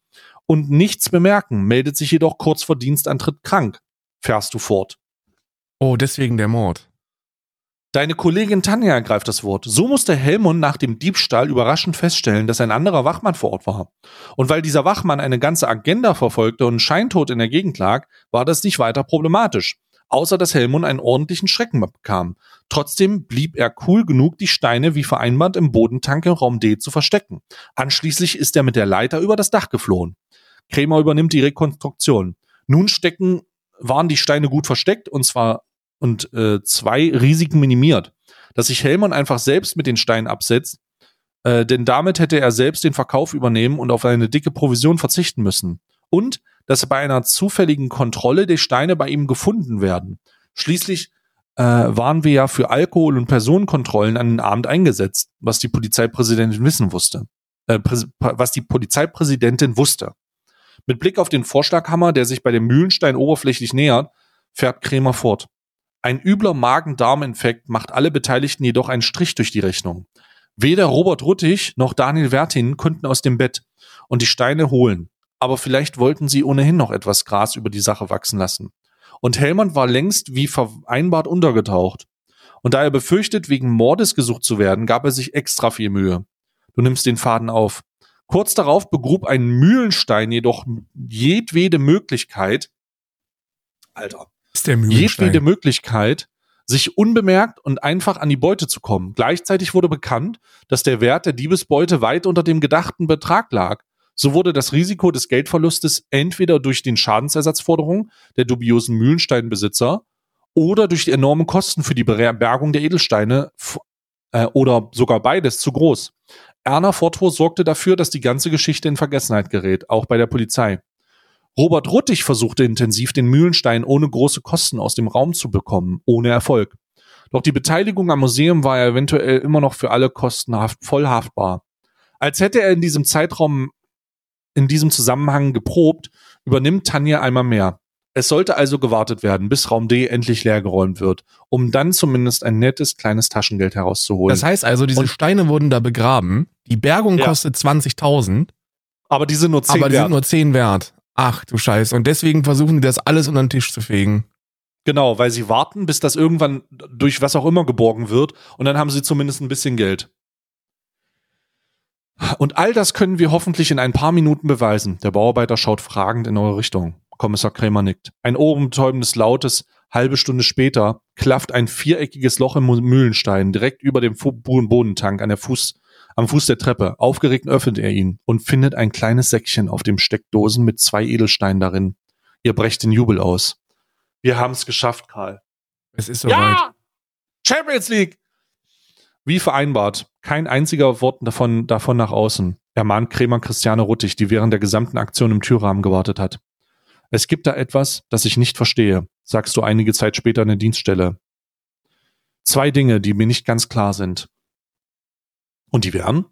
und nichts bemerken, meldet sich jedoch kurz vor Dienstantritt krank. Fährst du fort. Oh, deswegen der Mord. Deine Kollegin Tanja ergreift das Wort. So musste Helmund nach dem Diebstahl überraschend feststellen, dass ein anderer Wachmann vor Ort war. Und weil dieser Wachmann eine ganze Agenda verfolgte und scheintot in der Gegend lag, war das nicht weiter problematisch. Außer dass Helmund einen ordentlichen Schrecken bekam. Trotzdem blieb er cool genug, die Steine wie vereinbart im Bodentank im Raum D zu verstecken. Anschließend ist er mit der Leiter über das Dach geflohen. Krämer übernimmt die Rekonstruktion. Nun stecken, waren die Steine gut versteckt und zwar und äh, zwei Risiken minimiert. Dass sich Hellmann einfach selbst mit den Steinen absetzt, äh, denn damit hätte er selbst den Verkauf übernehmen und auf eine dicke Provision verzichten müssen. Und dass bei einer zufälligen Kontrolle die Steine bei ihm gefunden werden. Schließlich äh, waren wir ja für Alkohol- und Personenkontrollen an den Abend eingesetzt, was die Polizeipräsidentin wissen wusste. Äh, was die Polizeipräsidentin wusste. Mit Blick auf den Vorschlaghammer, der sich bei dem Mühlenstein oberflächlich nähert, fährt Krämer fort. Ein übler Magen-Darm-Infekt macht alle Beteiligten jedoch einen Strich durch die Rechnung. Weder Robert Ruttig noch Daniel Wertin konnten aus dem Bett und die Steine holen. Aber vielleicht wollten sie ohnehin noch etwas Gras über die Sache wachsen lassen. Und Hellmann war längst wie vereinbart untergetaucht. Und da er befürchtet, wegen Mordes gesucht zu werden, gab er sich extra viel Mühe. Du nimmst den Faden auf. Kurz darauf begrub ein Mühlenstein jedoch jedwede Möglichkeit, Alter, Ist der jedwede Möglichkeit, sich unbemerkt und einfach an die Beute zu kommen. Gleichzeitig wurde bekannt, dass der Wert der Diebesbeute weit unter dem gedachten Betrag lag. So wurde das Risiko des Geldverlustes entweder durch den Schadensersatzforderungen der dubiosen Mühlensteinbesitzer oder durch die enormen Kosten für die Bergung der Edelsteine äh, oder sogar beides zu groß. Erna Fortwo sorgte dafür, dass die ganze Geschichte in Vergessenheit gerät, auch bei der Polizei. Robert Ruttig versuchte intensiv, den Mühlenstein ohne große Kosten aus dem Raum zu bekommen, ohne Erfolg. Doch die Beteiligung am Museum war ja eventuell immer noch für alle Kosten haft, voll haftbar. Als hätte er in diesem Zeitraum, in diesem Zusammenhang geprobt, übernimmt Tanja einmal mehr. Es sollte also gewartet werden, bis Raum D endlich leergeräumt wird, um dann zumindest ein nettes kleines Taschengeld herauszuholen. Das heißt also, diese Und- Steine wurden da begraben. Die Bergung Ja. kostet 20.000, aber die sind nur 10 aber die wert. sind nur 10 wert. Ach du Scheiße. Und deswegen versuchen die das alles unter den Tisch zu fegen. Genau, weil sie warten, bis das irgendwann durch was auch immer geborgen wird und dann haben sie zumindest ein bisschen Geld. Und all das können wir hoffentlich in ein paar Minuten beweisen. Der Bauarbeiter schaut fragend in eure Richtung. Kommissar Krämer nickt. Ein ohrenbetäubendes Lautes, halbe Stunde später, klafft ein viereckiges Loch im Mühlenstein direkt über dem Bodentank an der Fuß, am Fuß der Treppe. Aufgeregt öffnet er ihn und findet ein kleines Säckchen auf dem Steckdosen mit zwei Edelsteinen darin. Ihr brecht den Jubel aus. Wir haben es geschafft, Karl. Es ist soweit. Champions League! Wie vereinbart, kein einziger Wort davon, davon nach außen. Ermahnt Krämer Christiane Ruttig, die während der gesamten Aktion im Türrahmen gewartet hat. Es gibt da etwas, das ich nicht verstehe, sagst du einige Zeit später in der Dienststelle. Zwei Dinge, die mir nicht ganz klar sind. Und die wären?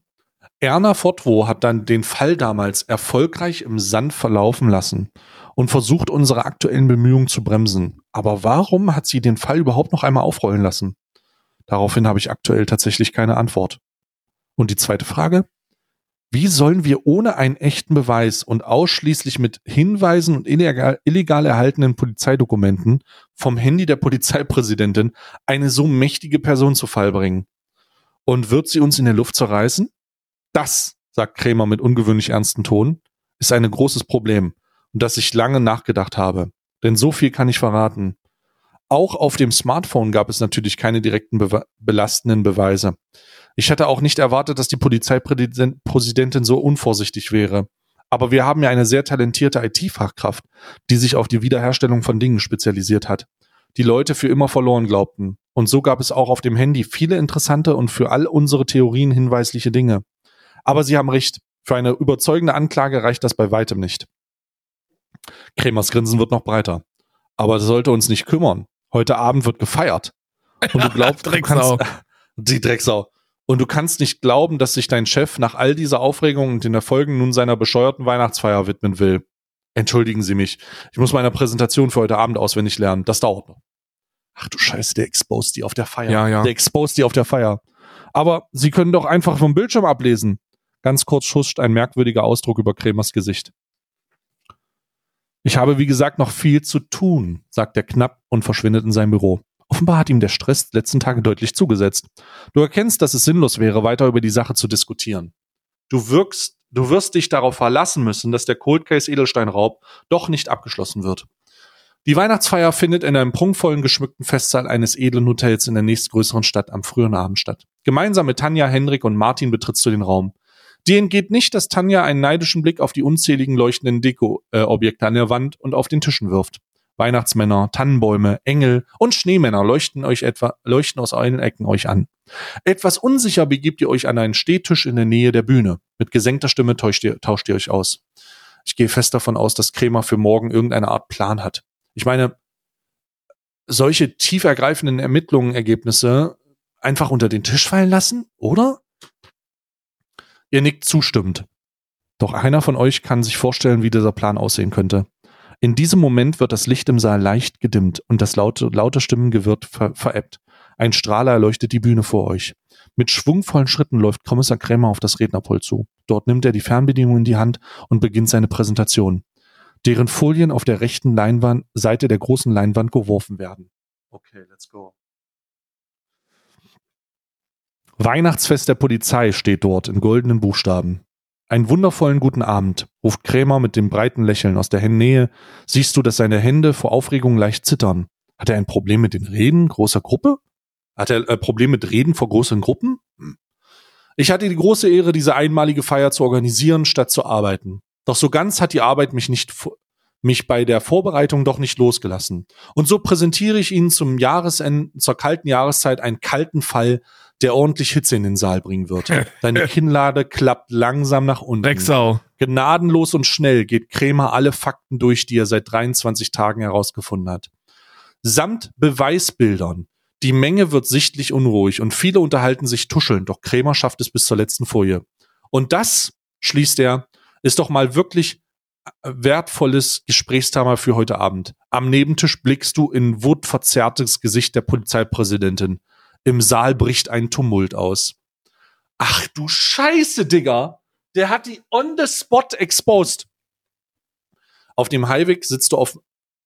Erna Fortwo hat dann den Fall damals erfolgreich im Sand verlaufen lassen und versucht, unsere aktuellen Bemühungen zu bremsen. Aber warum hat sie den Fall überhaupt noch einmal aufrollen lassen? Daraufhin habe ich aktuell tatsächlich keine Antwort. Und die zweite Frage? Wie sollen wir ohne einen echten Beweis und ausschließlich mit Hinweisen und illegal, illegal erhaltenen Polizeidokumenten vom Handy der Polizeipräsidentin eine so mächtige Person zu Fall bringen? Und wird sie uns in der Luft zerreißen? Das, sagt Krämer mit ungewöhnlich ernstem Ton, ist ein großes Problem, und das ich lange nachgedacht habe. Denn so viel kann ich verraten. Auch auf dem Smartphone gab es natürlich keine direkten bewe belastenden Beweise. Ich hatte auch nicht erwartet, dass die Polizeipräsidentin so unvorsichtig wäre. Aber wir haben ja eine sehr talentierte IT-Fachkraft, die sich auf die Wiederherstellung von Dingen spezialisiert hat, die Leute für immer verloren glaubten. Und so gab es auch auf dem Handy viele interessante und für all unsere Theorien hinweisliche Dinge. Aber Sie haben recht, für eine überzeugende Anklage reicht das bei weitem nicht. Kremers Grinsen wird noch breiter. Aber das sollte uns nicht kümmern. Heute Abend wird gefeiert. Und du [laughs] glaubst, du kannst, [laughs] die Drecksau. Und du kannst nicht glauben, dass sich dein Chef nach all dieser Aufregung und den Erfolgen nun seiner bescheuerten Weihnachtsfeier widmen will. Entschuldigen Sie mich. Ich muss meine Präsentation für heute Abend auswendig lernen. Das dauert noch. Ach du Scheiße, der exposed die auf der Feier. Ja, ja. Der exposed die auf der Feier. Aber Sie können doch einfach vom Bildschirm ablesen. Ganz kurz schuscht ein merkwürdiger Ausdruck über Kremers Gesicht. Ich habe, wie gesagt, noch viel zu tun, sagt er knapp und verschwindet in sein Büro. Offenbar hat ihm der Stress letzten Tage deutlich zugesetzt. Du erkennst, dass es sinnlos wäre, weiter über die Sache zu diskutieren. Du wirkst, du wirst dich darauf verlassen müssen, dass der Cold Case Edelsteinraub doch nicht abgeschlossen wird. Die Weihnachtsfeier findet in einem prunkvollen geschmückten Festsaal eines edlen Hotels in der nächstgrößeren Stadt am frühen Abend statt. Gemeinsam mit Tanja, Henrik und Martin betrittst du den Raum. Dir entgeht nicht, dass Tanja einen neidischen Blick auf die unzähligen leuchtenden Deko-Objekte an der Wand und auf den Tischen wirft. Weihnachtsmänner, Tannenbäume, Engel und Schneemänner leuchten euch etwa, leuchten aus allen Ecken euch an. Etwas unsicher begibt ihr euch an einen Stehtisch in der Nähe der Bühne. Mit gesenkter Stimme tauscht ihr, tauscht ihr euch aus. Ich gehe fest davon aus, dass Krämer für morgen irgendeine Art Plan hat. Ich meine, solche tiefergreifenden Ermittlungen, Ergebnisse einfach unter den Tisch fallen lassen, oder? Ihr nickt zustimmend. Doch einer von euch kann sich vorstellen, wie dieser Plan aussehen könnte. In diesem Moment wird das Licht im Saal leicht gedimmt und das laute, laute Stimmengewirr ver verebbt. Ein Strahler erleuchtet die Bühne vor euch. Mit schwungvollen Schritten läuft Kommissar Krämer auf das Rednerpult zu. Dort nimmt er die Fernbedienung in die Hand und beginnt seine Präsentation, deren Folien auf der rechten Leinwand, Seite der großen Leinwand geworfen werden. Okay, let's go. Weihnachtsfest der Polizei steht dort in goldenen Buchstaben. Einen wundervollen guten Abend, ruft Krämer mit dem breiten Lächeln aus der Nähe. Siehst du, dass seine Hände vor Aufregung leicht zittern. Hat er ein Problem mit den Reden großer Gruppe? Hat er ein äh, Problem mit Reden vor großen Gruppen? Hm. Ich hatte die große Ehre, diese einmalige Feier zu organisieren, statt zu arbeiten. Doch so ganz hat die Arbeit mich nicht mich bei der Vorbereitung doch nicht losgelassen. Und so präsentiere ich Ihnen zum Jahresende, zur kalten Jahreszeit einen kalten Fall, der ordentlich Hitze in den Saal bringen wird. [laughs] Deine Kinnlade klappt langsam nach unten. Drecksau. Gnadenlos und schnell geht Krämer alle Fakten durch, die er seit 23 Tagen herausgefunden hat. Samt Beweisbildern. Die Menge wird sichtlich unruhig und viele unterhalten sich tuschelnd, doch Krämer schafft es bis zur letzten Folie. Und das, schließt er, ist doch mal wirklich wertvolles Gesprächsthema für heute Abend. Am Nebentisch blickst du in wutverzerrtes Gesicht der Polizeipräsidentin. Im Saal bricht ein Tumult aus. Ach du Scheiße, Digga! Der hat die on the spot exposed. Auf dem Highweg sitzt du auf,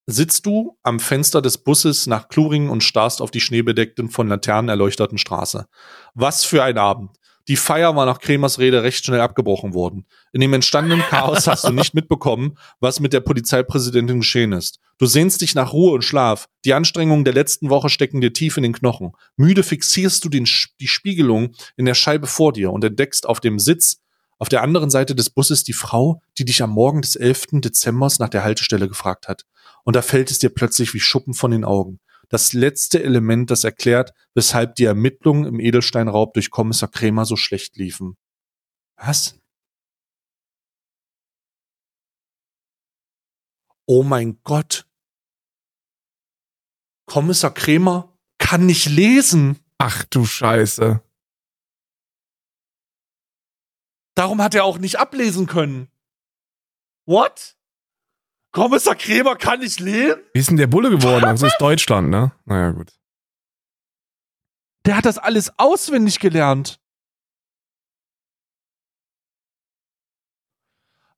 sitzt du am Fenster des Busses nach Kluringen und starrst auf die schneebedeckten, von Laternen erleuchteten Straße. Was für ein Abend. Die Feier war nach Kremers Rede recht schnell abgebrochen worden. In dem entstandenen Chaos hast du nicht mitbekommen, was mit der Polizeipräsidentin geschehen ist. Du sehnst dich nach Ruhe und Schlaf. Die Anstrengungen der letzten Woche stecken dir tief in den Knochen. Müde fixierst du den, die Spiegelung in der Scheibe vor dir und entdeckst auf dem Sitz auf der anderen Seite des Busses die Frau, die dich am Morgen des 11. Dezembers nach der Haltestelle gefragt hat. Und da fällt es dir plötzlich wie Schuppen von den Augen das letzte Element, das erklärt, weshalb die Ermittlungen im Edelsteinraub durch Kommissar Krämer so schlecht liefen. Was? Oh mein Gott. Kommissar Krämer kann nicht lesen. Ach du Scheiße. Darum hat er auch nicht ablesen können. What? Kommissar Krämer kann nicht lesen? Wie ist denn der Bulle geworden? Das ist Deutschland, ne? Naja, gut. Der hat das alles auswendig gelernt.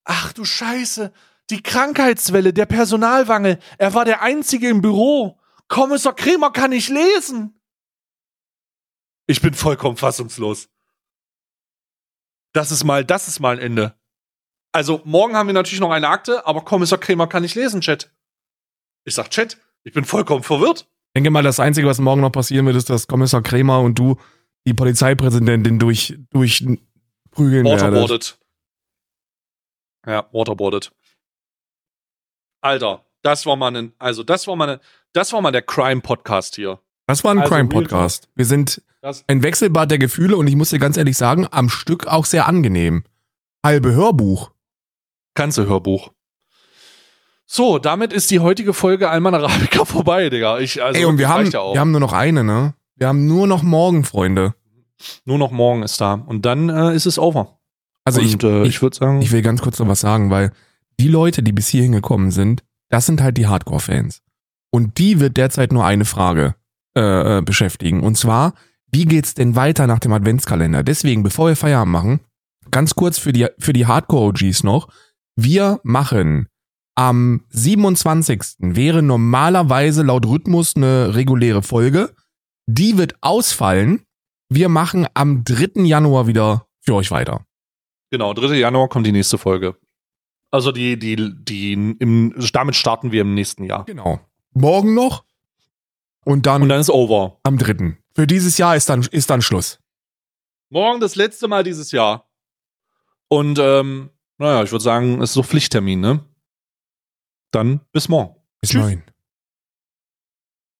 Ach du Scheiße. Die Krankheitswelle, der Personalwangel. Er war der Einzige im Büro. Kommissar Krämer kann nicht lesen. Ich bin vollkommen fassungslos. Das ist mal, das ist mal ein Ende. Also, morgen haben wir natürlich noch eine Akte, aber Kommissar Krämer kann nicht lesen, Chat. Ich sag, Chat, ich bin vollkommen verwirrt. Ich denke mal, das Einzige, was morgen noch passieren wird, ist, dass Kommissar Krämer und du die Polizeipräsidentin durch, durch prügeln Waterboardet. Ja, waterboardet. Alter, das war mal ein, also das war mal eine, das war mal der Crime-Podcast hier. Das war ein also Crime-Podcast. Wir sind ein Wechselbad der Gefühle und ich muss dir ganz ehrlich sagen, am Stück auch sehr angenehm. Halbe Hörbuch. Ganze Hörbuch. So, damit ist die heutige Folge Alman Arabica [laughs] vorbei, Digga. Ich, also, Ey, und wir haben, ja wir haben nur noch eine, ne? Wir haben nur noch morgen, Freunde. Nur noch morgen ist da. Und dann äh, ist es over. Also und, ich, äh, ich, ich würde sagen. Ich will ganz kurz noch was sagen, weil die Leute, die bis hierhin gekommen sind, das sind halt die Hardcore-Fans. Und die wird derzeit nur eine Frage äh, äh, beschäftigen. Und zwar, wie geht's denn weiter nach dem Adventskalender? Deswegen, bevor wir Feierabend machen, ganz kurz für die, für die Hardcore-OGs noch. Wir machen am 27. wäre normalerweise laut Rhythmus eine reguläre Folge. Die wird ausfallen. Wir machen am 3. Januar wieder für euch weiter. Genau, 3. Januar kommt die nächste Folge. Also die, die, die, im, damit starten wir im nächsten Jahr. Genau. Morgen noch. Und dann. Und dann ist over. Am 3. Für dieses Jahr ist dann, ist dann Schluss. Morgen das letzte Mal dieses Jahr. Und ähm, naja, ich würde sagen, es ist so Pflichttermin, ne? Dann bis morgen. Bis morgen.